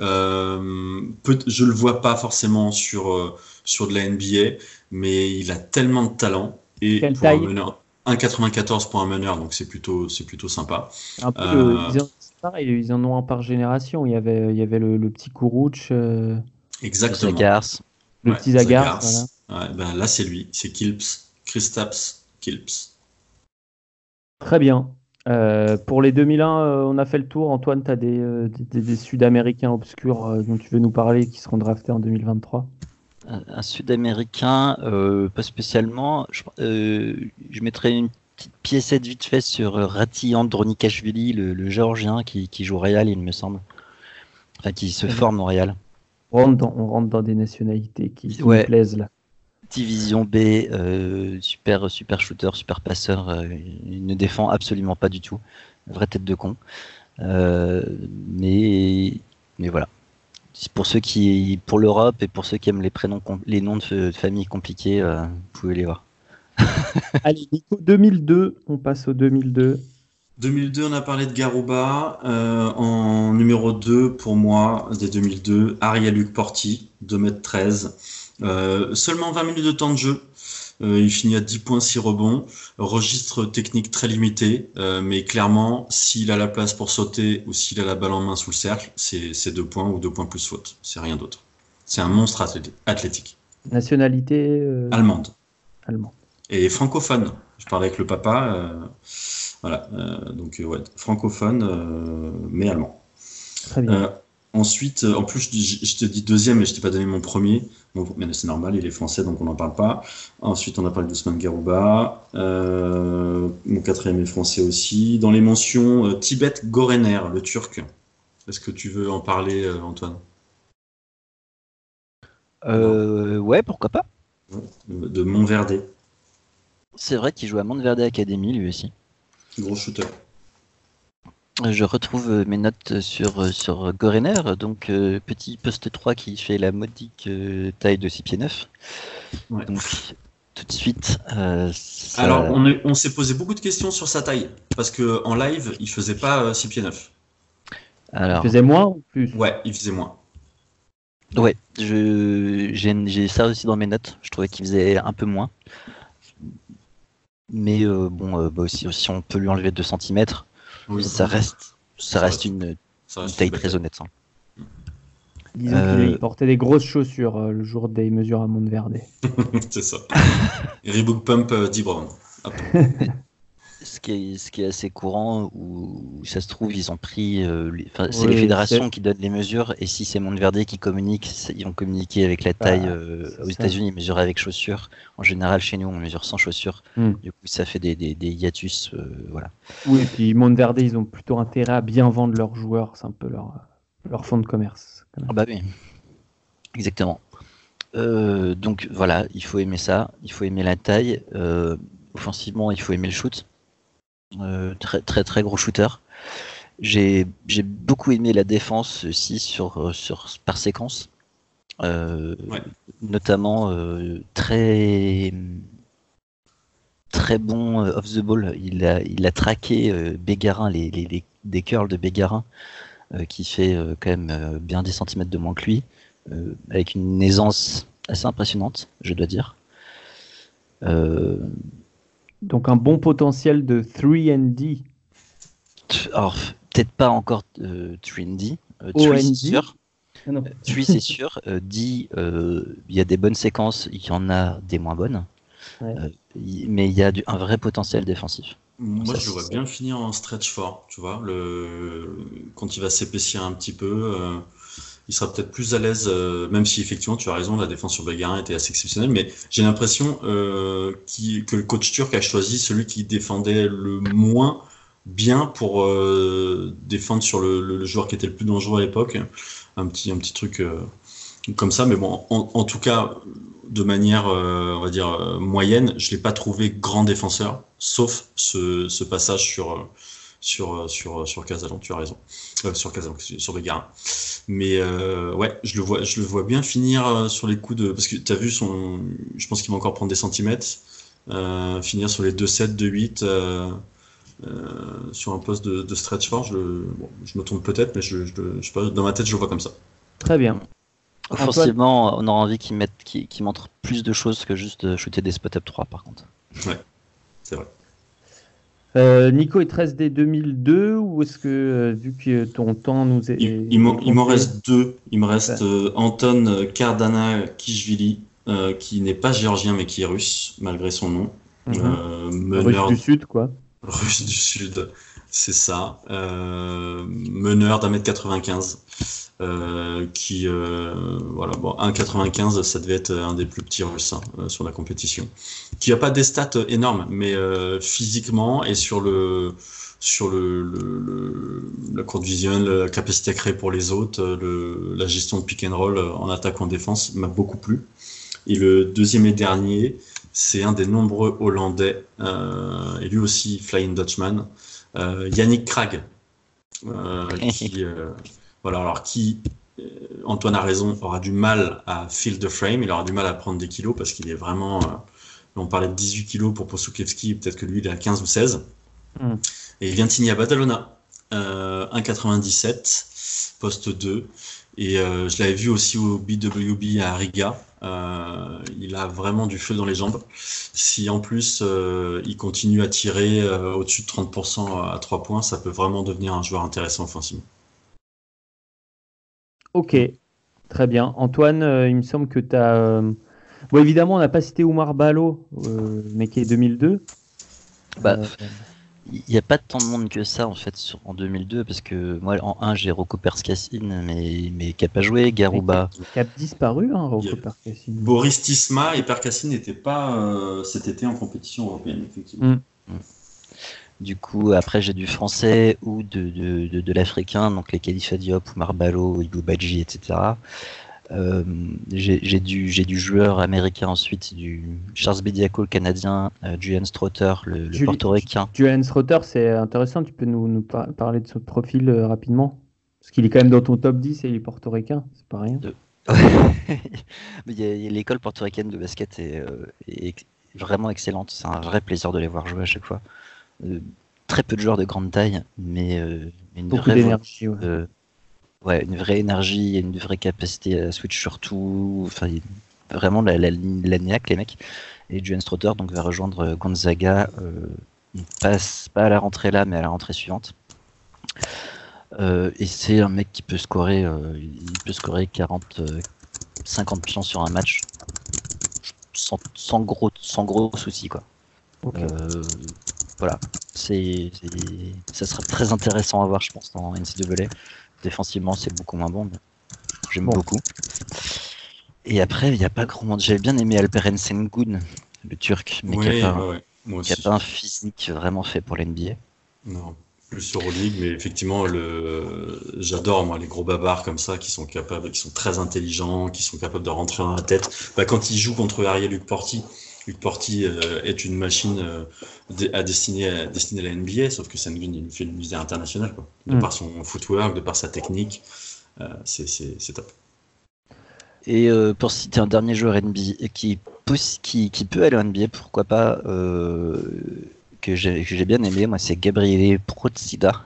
Speaker 2: Euh, peut, je le vois pas forcément sur, sur de la NBA mais il a tellement de talent. Et
Speaker 1: Quelle taille?
Speaker 2: 1,94 pour un meneur, donc c'est plutôt, c'est plutôt sympa.
Speaker 1: Un peu, euh... ils, en, pareil, ils, en, ont un par génération. Il y avait, il y avait le, le petit Kourouch. Euh...
Speaker 2: Exactement.
Speaker 3: Zagars.
Speaker 1: Le ouais, petit Zagars.
Speaker 2: Voilà. Ouais, ben là, c'est lui. C'est Kilps. Kristaps Kilps.
Speaker 1: Très bien. Euh, pour les 2001, euh, on a fait le tour. Antoine, tu as des, euh, des, des Sud-Américains obscurs euh, dont tu veux nous parler qui seront draftés en 2023
Speaker 3: un Sud-Américain, euh, pas spécialement. Je, euh, je, mettrais une petite piécette vite fait sur Rati Andronikashvili, le, le géorgien qui, qui, joue au Real, il me semble. Enfin, qui se forme au Real.
Speaker 1: On rentre dans, on rentre dans des nationalités qui, qui ouais. me plaisent là.
Speaker 3: Division B, euh, super, super shooter, super passeur. Euh, il ne défend absolument pas du tout. Vraie tête de con. Euh, mais, mais voilà pour ceux qui, pour l'Europe et pour ceux qui aiment les prénoms, les noms de famille compliqués, euh, vous pouvez les voir.
Speaker 1: Allez, Nico, 2002, on passe au 2002.
Speaker 2: 2002, on a parlé de Garouba. Euh, en numéro 2, pour moi, des 2002, Ariel Luc Porti, 2m13. Euh, seulement 20 minutes de temps de jeu. Euh, il finit à 10 points, 6 rebonds. Registre technique très limité, euh, mais clairement, s'il a la place pour sauter ou s'il a la balle en main sous le cercle, c'est 2 points ou 2 points plus faute. C'est rien d'autre. C'est un monstre athlétique.
Speaker 1: Nationalité euh...
Speaker 2: Allemande.
Speaker 1: Allemande.
Speaker 2: Et francophone. Je parlais avec le papa. Voilà. Euh, donc, ouais, francophone, mais allemand.
Speaker 1: Très bien.
Speaker 2: Ensuite, euh, en plus, je, te dis deuxième, mais je t'ai pas donné mon premier. Bon, mais c'est normal, il est français, donc on n'en parle pas. Ensuite, on a parlé d'Ousmane Garouba. Euh, mon quatrième est français aussi. Dans les mentions, euh, Tibet Gorener, le turc. Est-ce que tu veux en parler, euh, Antoine?
Speaker 3: Euh, Ouais, pourquoi pas.
Speaker 2: De Montverde.
Speaker 3: C'est vrai qu'il joue à Montverde Academy, lui aussi.
Speaker 2: Gros shooter.
Speaker 3: Je retrouve euh, mes notes sur, euh, sur Gorener, donc euh, petit poste 3 qui fait la modique euh, taille de 6 pieds 9.
Speaker 2: Ouais.
Speaker 3: Donc tout de suite. Euh, ça...
Speaker 2: Alors on, est, on s'est posé beaucoup de questions sur sa taille, parce qu'en live il faisait pas 6 pieds 9.
Speaker 3: Alors...
Speaker 1: Il faisait moins ou plus?
Speaker 2: Ouais, il faisait moins.
Speaker 3: Ouais, j'ai ça aussi dans mes notes. Je trouvais qu'il faisait un peu moins. Mais euh, bon, euh, bah aussi, si on peut lui enlever 2 cm, oui, ça, reste, ça, ça reste, reste une,
Speaker 2: ça reste
Speaker 3: une taille très honnête. Hein.
Speaker 1: Disons euh... qu'il portait des grosses chaussures euh, le jour des mesures à Montverde.
Speaker 2: c'est ça. Reebok Pump euh, 10 Brown.
Speaker 3: ce, qui est, ce qui est assez courant, où ça se trouve, ils ont pris. Euh, les, c'est oui, les fédérations qui donnent les mesures, et si c'est Montverde qui communique, ils ont communiqué avec la taille. Ah, aux États-Unis, ils mesurent avec chaussures. En général, chez nous, on mesure sans chaussures.
Speaker 1: Mm.
Speaker 3: Du coup, ça fait des, des, des hiatus. voilà.
Speaker 1: Oui, et puis Montverde, ils ont plutôt intérêt à bien vendre leurs joueurs. C'est un peu leur leur fonds de commerce.
Speaker 3: Ah bah oui, exactement. Euh, donc voilà, il faut aimer ça, il faut aimer la taille. Euh, offensivement, il faut aimer le shoot. Euh, très très très gros shooter. J'ai beaucoup aimé la défense aussi sur, sur par séquence.
Speaker 2: ouais.
Speaker 3: Notamment très très bon off the ball. Il a, il a traqué Bégarin, les, les, les, des curls de Bégarin qui fait quand même bien 10 cm de moins que lui, avec une aisance assez impressionnante, je dois dire.
Speaker 1: Donc un bon potentiel de 3D.
Speaker 3: Alors, peut-être pas encore 3D. 3 c'est sûr. 3 c'est sûr. D, il y a des bonnes séquences, il y en a des moins bonnes. mais il y a du, un vrai potentiel défensif.
Speaker 2: Moi, je vois bien finir en stretch fort, tu vois. Le... Quand il va s'épaissir un petit peu, euh, il sera peut-être plus à l'aise, euh, même si effectivement, tu as raison, la défense sur Belgarin était assez exceptionnelle, mais j'ai l'impression euh, que le coach turc a choisi celui qui défendait le moins bien pour défendre sur le, joueur qui était le plus dangereux à l'époque. Un petit, truc comme ça, mais bon, en tout cas, de manière, euh, on va dire, euh, moyenne, je l'ai pas trouvé grand défenseur, sauf ce, passage sur, euh, sur, sur, sur Casalan, tu as raison. sur Casalan, sur Bégarin. Mais ouais, je le, vois, je le vois bien finir sur les coups de. Parce que tu as vu son. Je pense qu'il va encore prendre des centimètres. finir sur les 2-7, 2-8. sur un poste de, stretch fort, je, je me trompe peut-être, mais je, je, dans ma tête, je le vois comme ça.
Speaker 1: Très bien.
Speaker 3: Offensivement, on aura envie qu'ils mettent, qu'ils montrent plus de choses que juste shooter des spot up 3 par contre.
Speaker 2: Ouais, c'est vrai.
Speaker 1: Euh, Nico est 13 d 2002 ou est-ce que euh, vu que ton temps nous est.
Speaker 2: Il, m'en reste deux. Il me reste euh, Anton Kardana Kishvili, qui n'est pas géorgien mais qui est russe malgré son nom.
Speaker 1: Mhm. Russe du Sud quoi.
Speaker 2: Russe du Sud, c'est ça. meneur d'un mètre 95. Euh, qui, euh, voilà, bon, 1,95, ça devait être un des plus petits Russes hein, euh, sur la compétition. Qui n'a pas des stats énormes, mais physiquement et sur le sur le, le, la courte vision, la capacité à créer pour les autres, le, la gestion de pick and roll en attaque ou en défense m'a beaucoup plu. Et le deuxième et dernier, c'est un des nombreux Hollandais, euh, et lui aussi Flying Dutchman, euh, Yannick Krag, euh, qui, voilà, alors qui, euh, Antoine a raison, aura du mal à fill the frame, il aura du mal à prendre des kilos parce qu'il est vraiment. Euh, on parlait de 18 kilos pour Posukevski, peut-être que lui il est à 15 ou 16. Hmm. Et il vient de signer à Badalona, euh, 1,97, poste 2. Et euh, je l'avais vu aussi au BWB à Riga. Euh, il a vraiment du feu dans les jambes. Si en plus euh, il continue à tirer au-dessus de 30% à 3 points, ça peut vraiment devenir un joueur intéressant offensivement.
Speaker 1: Ok, très bien. Antoine, euh, il me semble que tu as. Euh, bon, évidemment, on n'a pas cité Oumar Balo, euh, mais qui est 2002.
Speaker 3: Bah, il n'y a pas tant de monde que ça en fait sur, en 2002 parce que moi en 1 j'ai Rocco Perskassin mais, mais qui n'a pas joué, Garouba.
Speaker 1: Qui a disparu, hein, Rocco Perskassin.
Speaker 2: Boris Tisma et Perskassin n'étaient pas cet été en compétition européenne, effectivement. Mm. Mm.
Speaker 3: Du coup, après, j'ai du français ou de, de, de, l'africain, donc les Khalifa Diop, Oumar Balo, Ibou Badji, etc. Euh, j'ai du, du joueur américain ensuite, du Charles Bediaco, le canadien, euh, Julian Strother, le, portoricain.
Speaker 1: Julian Strother, c'est intéressant, tu peux nous, nous parler de ce profil euh, rapidement? Parce qu'il est quand même dans ton top 10 et il est portoricain, c'est pas rien.
Speaker 3: L'école portoricaine de basket est, est vraiment excellente, c'est un vrai plaisir de les voir jouer à chaque fois. Euh, très peu de joueurs de grande taille, mais euh, une vraie
Speaker 1: énergie.
Speaker 3: Ouais. Une vraie énergie, une vraie capacité à switch sur tout. Enfin, vraiment la, la, la les mecs. Et Julian Strotter donc va rejoindre Gonzaga, euh, pas, pas à la rentrée là, mais à la rentrée suivante. et c'est un mec qui peut scorer, il peut scorer 40, 50 points sur un match sans, sans gros, sans gros soucis quoi voilà, c'est, ça sera très intéressant à voir, je pense, dans NCAA. Défensivement, c'est beaucoup moins bon, j'aime beaucoup. Et après, il n'y a pas grand monde. J'avais bien aimé Alperen Sengun, le turc, mais qui n'a pas, un physique vraiment fait pour l'NBA.
Speaker 2: Non, plus sur Euroleague, mais effectivement, le... j'adore moi les gros babards comme ça qui sont capables, qui sont très intelligents, qui sont capables de rentrer dans la tête. Bah, quand ils jouent contre Ariel Luc Porti, Luc Porti euh, est une machine euh, à, destiner, à, destiner la NBA, sauf que Sengun, il fait une musée internationale, quoi. De mm. par son footwork, de par sa technique. Euh, c'est top.
Speaker 3: Et pour citer un dernier joueur NBA qui, qui, qui, peut aller en NBA, pourquoi pas, que j'ai bien aimé, moi, c'est Gabriele Prozida.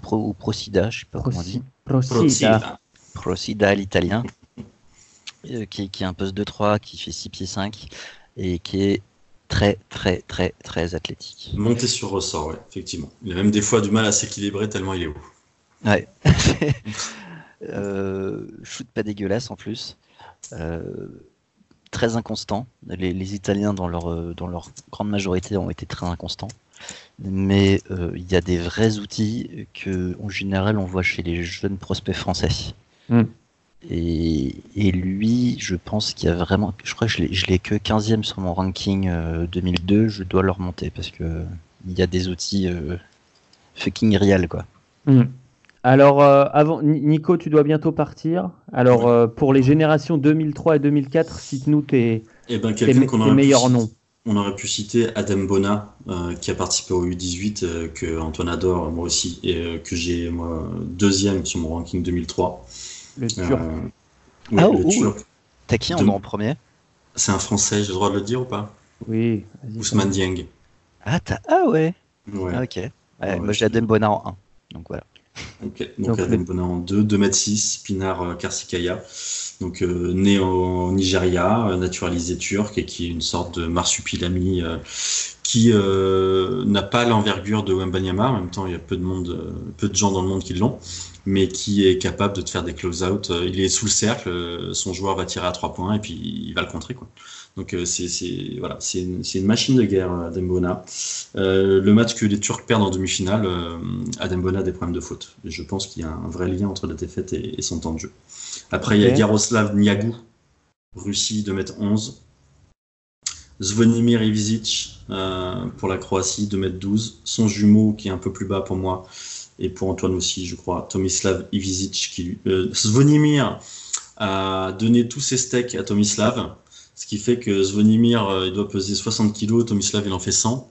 Speaker 3: Pro, ou Procida, je sais pas comment on dit.
Speaker 1: Procida.
Speaker 3: Procida à l'italien. qui, qui est un poste de 3, qui fait 6 pieds 5 et qui est très très très très athlétique.
Speaker 2: Monter sur ressort, ouais, effectivement. Il a même des fois du mal à s'équilibrer tellement il est haut.
Speaker 3: Ouais. euh, shoot pas dégueulasse en plus. Euh, très inconstant. Les, Italiens, dans leur, dans leur grande majorité, ont été très inconstants. Mais euh, il y a des vrais outils que, en général, on voit chez les jeunes prospects français. Hmm. Et, lui, je pense qu'il y a vraiment. Je crois que je l'ai que 15e sur mon ranking 2002. Euh, je dois le remonter parce que il y a des outils euh, fucking real, quoi.
Speaker 1: Hmm. Alors, euh, avant, Nico, tu dois bientôt partir. Alors, pour les générations 2003 et 2004, cite-nous tes,
Speaker 2: eh ben, meilleurs noms. On aurait pu citer Adam Bona, qui a participé au U18, que Antoine adore, moi aussi, et que j'ai deuxième sur mon ranking 2003.
Speaker 1: Le Turc.
Speaker 3: Euh, ah, le Turc. T'as qui en, premier
Speaker 2: C'est un Français, j'ai le droit de le dire ou pas
Speaker 1: Oui.
Speaker 2: Ousmane Dieng.
Speaker 3: Ah, ah ouais. Ah, ok. moi j'ai Adem Bona en 1. Donc voilà.
Speaker 2: Ok, donc, Adem Bona en 2, 2m6, Pinar euh, Karsikaya. Donc euh, né au Nigeria, naturalisé turc et qui est une sorte de marsupilami qui n'a pas l'envergure de Wembanyama. En même temps, il y a peu de monde, peu de gens dans le monde qui l'ont mais qui est capable de te faire des close-out. Euh, il est sous le cercle, euh, son joueur va tirer à trois points et puis il va le contrer. Quoi. Donc euh, c'est voilà, c'est une, une, machine de guerre, Adembona. Euh, le match que les Turcs perdent en demi-finale, euh, Adembona a des problèmes de faute. je pense qu'il y a un vrai lien entre la défaite et, son temps de jeu. Après, il y a Yaroslav Niagou, Russie, 2m11. Zvonimir Ivizic euh, pour la Croatie, 2m12. Son jumeau, qui est un peu plus bas pour moi, et pour Antoine aussi, je crois, Tomislav Ivizic, qui, euh, Zvonimir a donné tous ses steaks à Tomislav, ce qui fait que Zvonimir, euh, il doit peser 60 kg, Tomislav, il en fait 100.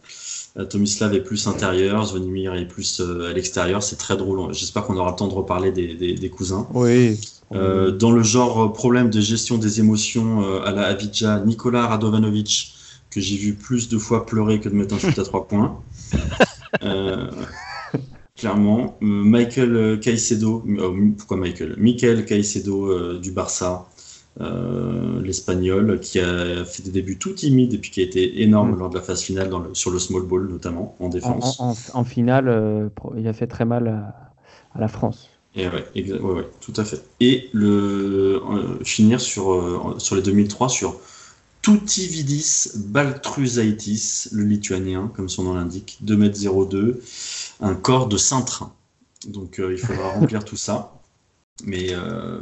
Speaker 2: Euh, Tomislav est plus intérieur, Zvonimir est plus à l'extérieur, c'est très drôle. J'espère qu'on aura le temps de reparler des, des, des cousins.
Speaker 1: Oui.
Speaker 2: Dans le genre problème de gestion des émotions à la Avidja, Nicolas Radovanovic, que j'ai vu plus de fois pleurer que de mettre un shoot à trois points. Euh, clairement. Euh, Michael euh, Caicedo, euh, pourquoi Michael? Michael Caicedo du Barça, l'espagnol, qui a fait des débuts tout timides et puis qui a été énorme mm. lors de la phase finale sur le small ball, notamment en défense.
Speaker 1: En, finale, il a fait très mal à, la France.
Speaker 2: Et ouais, ouais, tout à fait. Et le finir sur, sur les 2003 sur Tutividis Baltrusaitis, le lituanien, comme son nom l'indique, 2m02 un corps de cintre. Donc euh, il faudra remplir tout ça. Mais euh,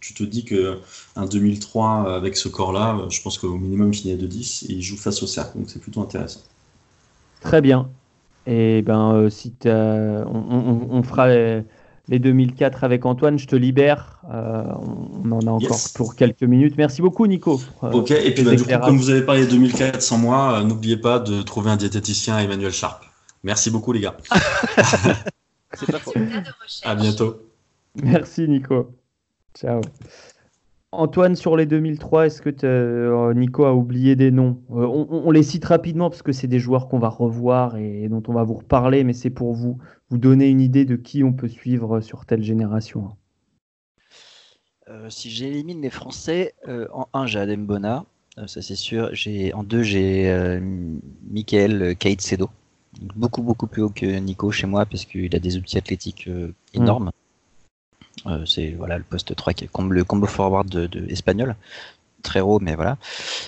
Speaker 2: tu te dis que un 2003 avec ce corps-là, je pense qu'au minimum il finit à 2-10 et il joue face au cercle, donc c'est plutôt intéressant.
Speaker 1: Très bien. Et ben euh, si on, fera les, 2004 avec Antoine, je te libère. on en a encore pour quelques minutes. Merci beaucoup Nico.
Speaker 2: ok, et puis bah, comme vous avez parlé de 2004 sans moi, n'oubliez pas de trouver un diététicien Emmanuel Sharp. Merci beaucoup, les gars.
Speaker 1: C'est pas
Speaker 2: À bientôt.
Speaker 1: Merci, Nico. Ciao. Antoine, sur les 2003, est-ce que euh, Nico a oublié des noms? Euh, on, les cite rapidement parce que c'est des joueurs qu'on va revoir et dont on va vous reparler, mais c'est pour vous, vous donner une idée de qui on peut suivre sur telle génération.
Speaker 3: Euh, si j'élimine les Français, en 1, j'ai Adem Bona, ça c'est sûr. En 2, j'ai Michael Caicedo beaucoup beaucoup plus haut que Nico chez moi parce qu'il a des outils athlétiques euh, énormes. Euh, c'est voilà le poste 3 qui est le combo forward de, espagnol très haut mais voilà.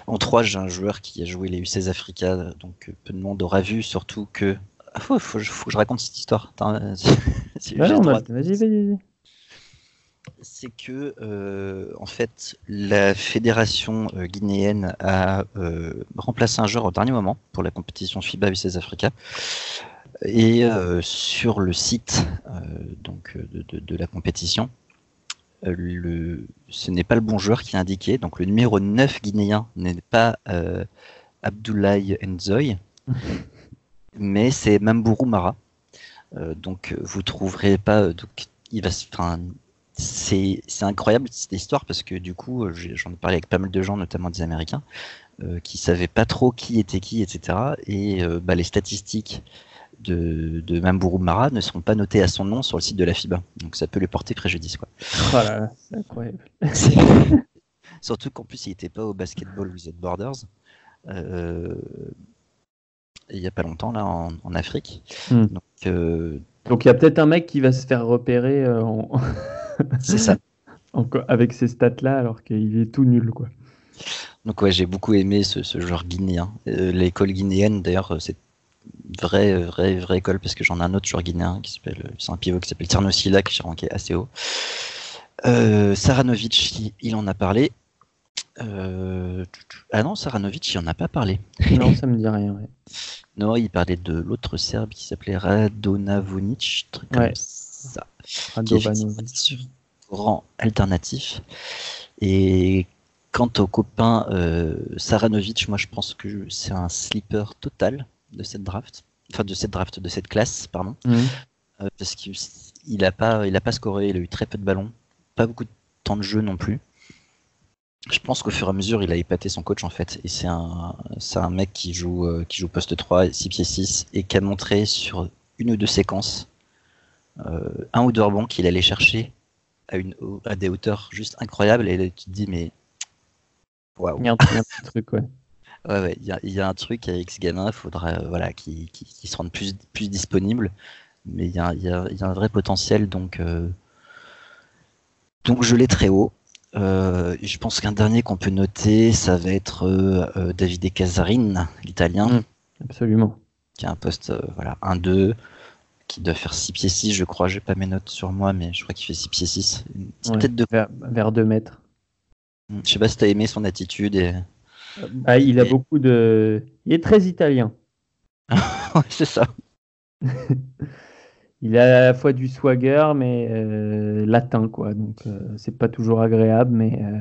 Speaker 3: En 3 j'ai un joueur qui a joué les U16 Africa donc peu de monde aura vu surtout que ah, faut, faut, faut, que je raconte cette histoire.
Speaker 1: Vas-y vas-y
Speaker 3: c'est que euh, en fait la fédération euh, guinéenne a euh, remplacé un joueur au dernier moment pour la compétition FIBA U16 Africa et sur le site donc de, la compétition le, ce n'est pas le bon joueur qui est indiqué donc le numéro 9 guinéen n'est pas Abdoulaye Nzoy mais c'est Mambourou Mara donc vous trouverez pas donc il va enfin, c'est incroyable cette histoire parce que du coup, euh, j'en ai parlé avec pas mal de gens, notamment des Américains, euh, qui savaient pas trop qui était qui, etc. Et euh, bah, les statistiques de, de Mambourou Mara ne seront pas notés à son nom sur le site de la FIBA. Donc ça peut lui porter préjudice. Quoi.
Speaker 1: Oh là là, c'est incroyable.
Speaker 3: Surtout qu'en plus il n'était pas au Basketball Without Borders. Euh, il n'y a pas longtemps là en, Afrique.
Speaker 1: Hmm. Donc, euh, Donc il y a peut-être un mec qui va se faire repérer euh, en...
Speaker 3: C'est ça.
Speaker 1: avec ces stats là alors qu'il est tout nul quoi.
Speaker 3: Donc ouais j'ai beaucoup aimé ce, ce joueur guinéen. L'école guinéenne d'ailleurs c'est vraie, vraie, vraie école parce que j'en ai un autre joueur guinéen qui s'appelle, c'est un pivot qui s'appelle Tiernosila qui est ranké assez haut. Euh, Saranovic, il en a parlé. Euh, ah non, Saranovic, il en a pas parlé.
Speaker 1: Non, ça me dit rien.
Speaker 3: Non, il parlait de l'autre Serbe qui s'appelait Radonavonic, truc comme ça. Radovanovic. Rang alternatif. Et quant au copain euh, Saranovic, moi je pense que c'est un sleeper total de cette draft, enfin de cette draft, de cette classe, pardon, mhm. euh, parce qu'il a pas, il a pas scoré, il a eu très peu de ballons, pas beaucoup de temps de jeu non plus. Je pense qu'au fur et à mesure, il a épaté son coach en fait, et c'est un, c'est un mec qui joue, euh, qui joue poste 3, 6 pieds 6, et qui a montré sur une ou deux séquences euh, un ou deux rebonds qu'il allait chercher à, une, à des hauteurs juste incroyables, et là, tu te dis mais
Speaker 1: waouh. Il y a un truc, ouais.
Speaker 3: Ouais, il y, a un truc avec ce gamin, il faudra euh, voilà, qu'il se rende plus, plus disponible. Mais il y a, y a, un vrai potentiel, donc, euh, donc je l'ai très haut. Euh, je pense qu'un dernier qu'on peut noter, ça va être Davide Casarin, l'italien. Mmh,
Speaker 1: absolument.
Speaker 3: Qui a un poste voilà, 1-2, qui doit faire 6 pieds 6, je crois. J'ai pas mes notes sur moi, mais je crois qu'il fait 6 pieds 6.
Speaker 1: peut-être de... vers, vers 2 mètres.
Speaker 3: Je sais pas si tu as aimé son attitude et
Speaker 1: ah, il a beaucoup de. Il est très italien.
Speaker 3: c'est ça.
Speaker 1: il a à la fois du swagger, mais euh, latin, quoi. Donc, euh, c'est pas toujours agréable, mais, euh,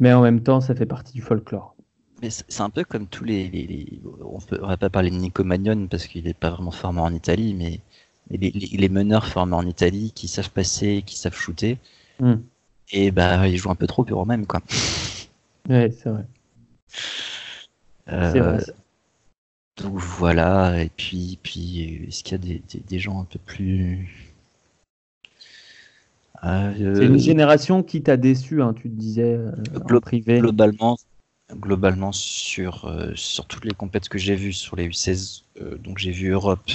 Speaker 1: mais en même temps, ça fait partie du folklore.
Speaker 3: Mais c'est un peu comme tous les. On ne va pas parler de Nico Magnon parce qu'il n'est pas vraiment formé en Italie, mais les, meneurs formés en Italie qui savent passer, qui savent shooter, hmm. et bah, ils jouent un peu trop pour eux-mêmes, quoi.
Speaker 1: Ouais, c'est vrai.
Speaker 3: Euh, donc voilà, et puis, puis est-ce qu'il y a des, des, gens un peu plus.
Speaker 1: Euh, c'est une génération qui t'a déçu, hein, tu te disais, euh, privé.
Speaker 3: Globalement, globalement sur, sur toutes les compétitions que j'ai vues sur les U16, donc j'ai vu Europe.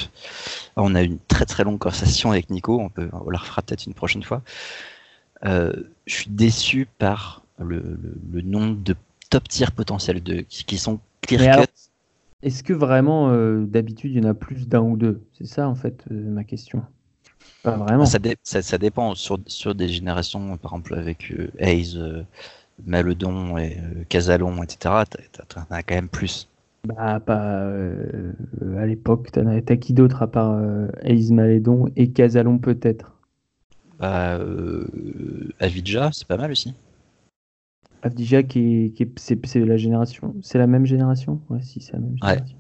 Speaker 3: On a eu une très très longue conversation avec Nico, on, peut, on la refera peut-être une prochaine fois. je suis déçu par le, le nombre de top tier potentiel de, qui, sont clear cut.
Speaker 1: Est-ce que vraiment, euh, d'habitude, il y en a plus d'un ou deux? C'est ça, en fait, euh, ma question. Pas vraiment.
Speaker 3: Ça, ça, dépend. Sur, sur, des générations, par exemple, avec euh, Hayes, Maledon, et, Casalon, etc., t'en as quand même plus.
Speaker 1: Bah, pas à l'époque. T'as qui d'autre à part Hayes, Maledon et Casalon, peut-être?
Speaker 3: Bah, Avidja, c'est pas mal aussi.
Speaker 1: Avdija qui, qui c'est la génération, c'est la même génération? Ouais, si c'est la même génération.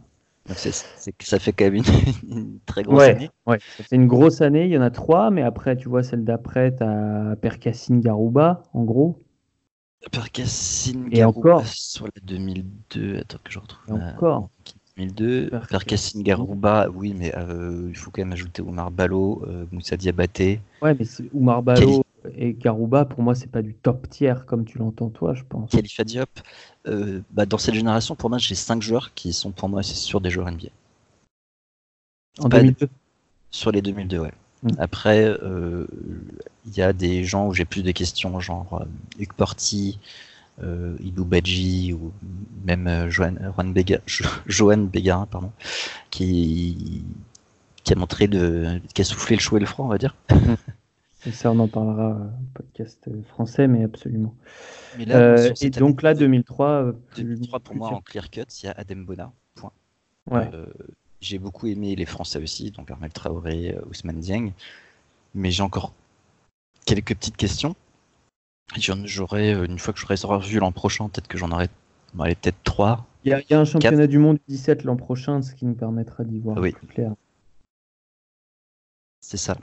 Speaker 3: ça fait quand même une, très grosse année.
Speaker 1: Ouais, fait une grosse année. Il y en a trois, mais après, tu vois, celle d'après, tu as Percassine Garouba, en gros.
Speaker 3: Percassine Garouba sur la 2002. Attends que je retrouve.
Speaker 1: encore.
Speaker 3: 2002. Percassine Garouba, oui, mais euh, il faut quand même ajouter Oumar Balo, euh, Moussa Diabaté.
Speaker 1: Ouais, mais Oumar Balo, et Garouba, pour moi, c'est pas du top tiers comme tu l'entends toi, je pense.
Speaker 3: Khalifa Diop, euh, bah, dans cette génération, pour moi, j'ai 5 joueurs qui sont pour moi, c'est sûr, des joueurs NBA.
Speaker 1: En 2002
Speaker 3: Sur les 2002, ouais. Mm. Après, euh, il y a des gens où j'ai plus de questions, genre euh, Hugues Porty, euh, Idou Badji, ou même Johan, Johan Bégarin, pardon, qui, qui a montré de, qui a soufflé le chaud et le froid, on va dire.
Speaker 1: Et ça, on en parlera euh, podcast français, mais absolument. Euh, et donc là, 2003.
Speaker 3: 2003 euh, pour moi en clear cut, il y a Adem Bona. Point. j'ai beaucoup aimé les Français aussi, donc Armel Traoré, Ousmane Dieng, mais j'ai encore quelques petites questions. J'aurai une fois que je serai revu l'an prochain, peut-être que j'en aurai peut-être trois.
Speaker 1: Il y, a un championnat du monde 17 l'an prochain, ce qui nous permettra d'y voir plus clair.
Speaker 3: C'est ça.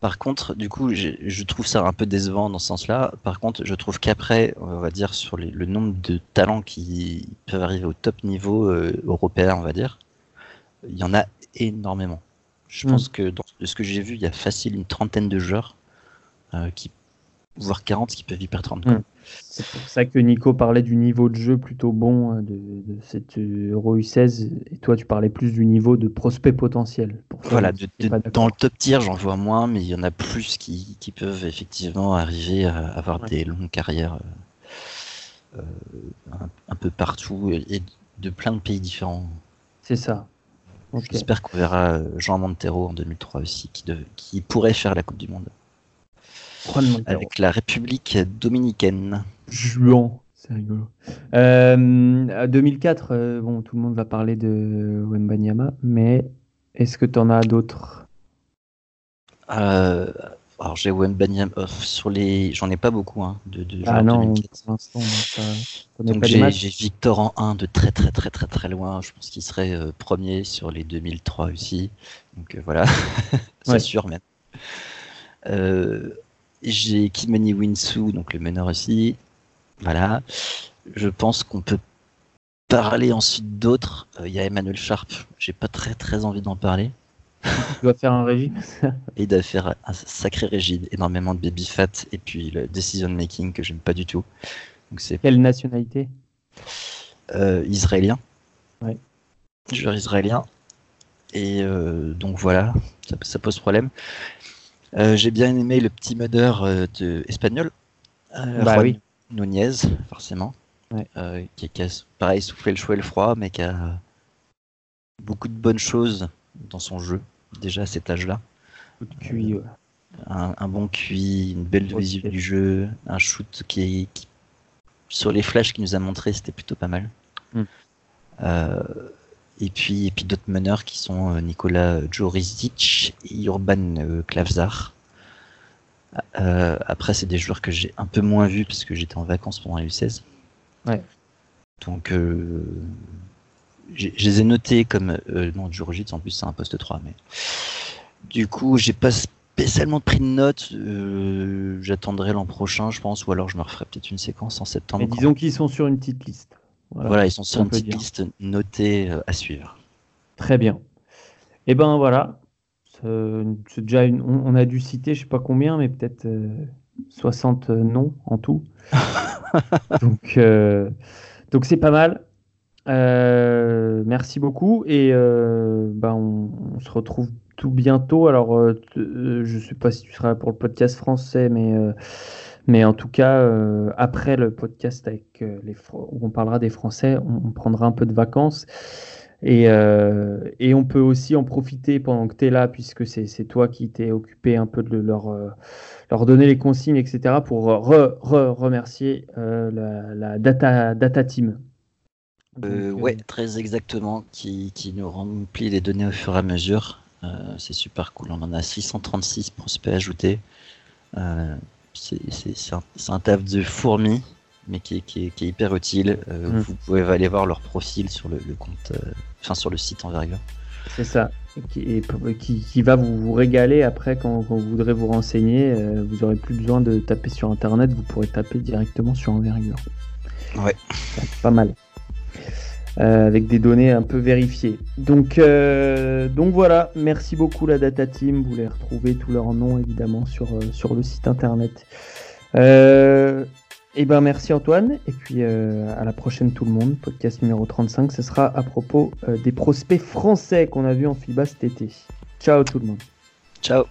Speaker 3: Par contre, du coup, je trouve ça un peu décevant dans ce sens-là. Par contre, je trouve qu'après, on va dire, sur le nombre de talents qui peuvent arriver au top niveau euh, européen, on va dire, il y en a énormément. Je pense que dans ce que j'ai vu, il y a facile une trentaine de joueurs, qui, voire 40 qui peuvent y perdre
Speaker 1: C'est pour ça que Nico parlait du niveau de jeu plutôt bon de, de cette Euro U16 et toi tu parlais plus du niveau de prospect potentiel.
Speaker 3: voilà, dans le top tier j'en vois moins, mais il y en a plus qui, qui peuvent effectivement arriver à avoir des longues carrières euh, un, peu partout et, de plein de pays différents.
Speaker 1: C'est ça.
Speaker 3: J'espère qu'on verra euh, Jean Montero en 2003 aussi, qui, qui pourrait faire la Coupe du Monde. Avec la République dominicaine.
Speaker 1: Juan, c'est rigolo. Euh, 2004, euh, bon, tout le monde va parler de Wembanyama, mais est-ce que tu en as d'autres?
Speaker 3: Euh, alors j'ai Wembanyama euh, sur les, j'en ai pas beaucoup hein, de, de
Speaker 1: ah non,
Speaker 3: Donc j'ai Victor en 1 de très très très très très loin. Je pense qu'il serait premier sur les 2003 aussi. Donc voilà, c'est sûr même. J'ai Kimani Winsu, donc le meneur aussi. Voilà. Je pense qu'on peut parler ensuite d'autres. Il y a Emmanuel Sharp. J'ai pas très très envie d'en parler.
Speaker 1: Il doit faire un régime.
Speaker 3: il doit faire un sacré régime, énormément de baby fat et puis le decision making que j'aime pas du tout.
Speaker 1: Donc c'est quelle nationalité?
Speaker 3: Euh, Israélien.
Speaker 1: Ouais.
Speaker 3: Joueur israélien. Et euh, donc voilà, ça, pose problème. Euh, j'ai bien aimé le petit modeur de espagnol.
Speaker 1: bah oui.
Speaker 3: Nunez, forcément. qui, qui, a pareil soufflé le chaud et le froid, mais qui a beaucoup de bonnes choses dans son jeu déjà à cet âge-là. Un, bon QI, une belle vision du jeu, un shoot qui, sur les flashs qu'il nous a montré, c'était plutôt pas mal. Hmm. Euh, et puis, et puis d'autres meneurs qui sont euh, Nicolas Jorizic et Urban euh, Klavzar. après, c'est des joueurs que j'ai un peu moins vus parce que j'étais en vacances pendant la U16.
Speaker 1: Ouais.
Speaker 3: Donc, je les ai notés comme euh, non en plus c'est un poste 3 mais du coup j'ai pas spécialement pris de notes euh, j'attendrai l'an prochain je pense ou alors je me referai peut-être une séquence en septembre
Speaker 1: mais disons qu'ils sont sur une petite liste
Speaker 3: voilà, ils sont sur une petite liste notée euh, à suivre.
Speaker 1: Très bien. Et eh ben voilà. C'est déjà une... on, a dû citer je sais pas combien mais peut-être 60 euh, noms en tout. Donc donc c'est pas mal. Euh, merci beaucoup. Et euh, ben on, se retrouve tout bientôt. Alors, euh, je ne sais pas si tu seras là pour le podcast français, mais, mais en tout cas, après le podcast avec les, où on parlera des Français, on, prendra un peu de vacances. Et, et, on peut aussi en profiter pendant que tu es là, puisque c'est toi qui t'es occupé un peu de leur, leur donner les consignes, etc., pour re, remercier la, la, data, data Team.
Speaker 3: Euh, euh, ouais, très exactement, qui, qui, nous remplit les données au fur et à mesure. Euh, c'est super cool. On en a 636 prospects ajoutés. C'est un, un, taf de fourmi, mais qui, qui, qui est hyper utile. Mm. Vous pouvez aller voir leur profil sur le, compte, enfin sur le site Envergure.
Speaker 1: C'est ça. Qui, qui, va vous, vous, régaler après quand, quand, vous voudrez vous renseigner. vous n'aurez plus besoin de taper sur Internet, vous pourrez taper directement sur Envergure.
Speaker 3: Ouais.
Speaker 1: Pas mal. Euh, avec des données un peu vérifiées. Donc, euh, donc voilà, merci beaucoup la Data Team. Vous les retrouvez tous leurs noms évidemment sur, euh, le site internet. et ben merci Antoine, et puis à la prochaine tout le monde. Podcast numéro 35, ce sera à propos des prospects français qu'on a vus en FIBA cet été. Ciao tout le monde.
Speaker 3: Ciao.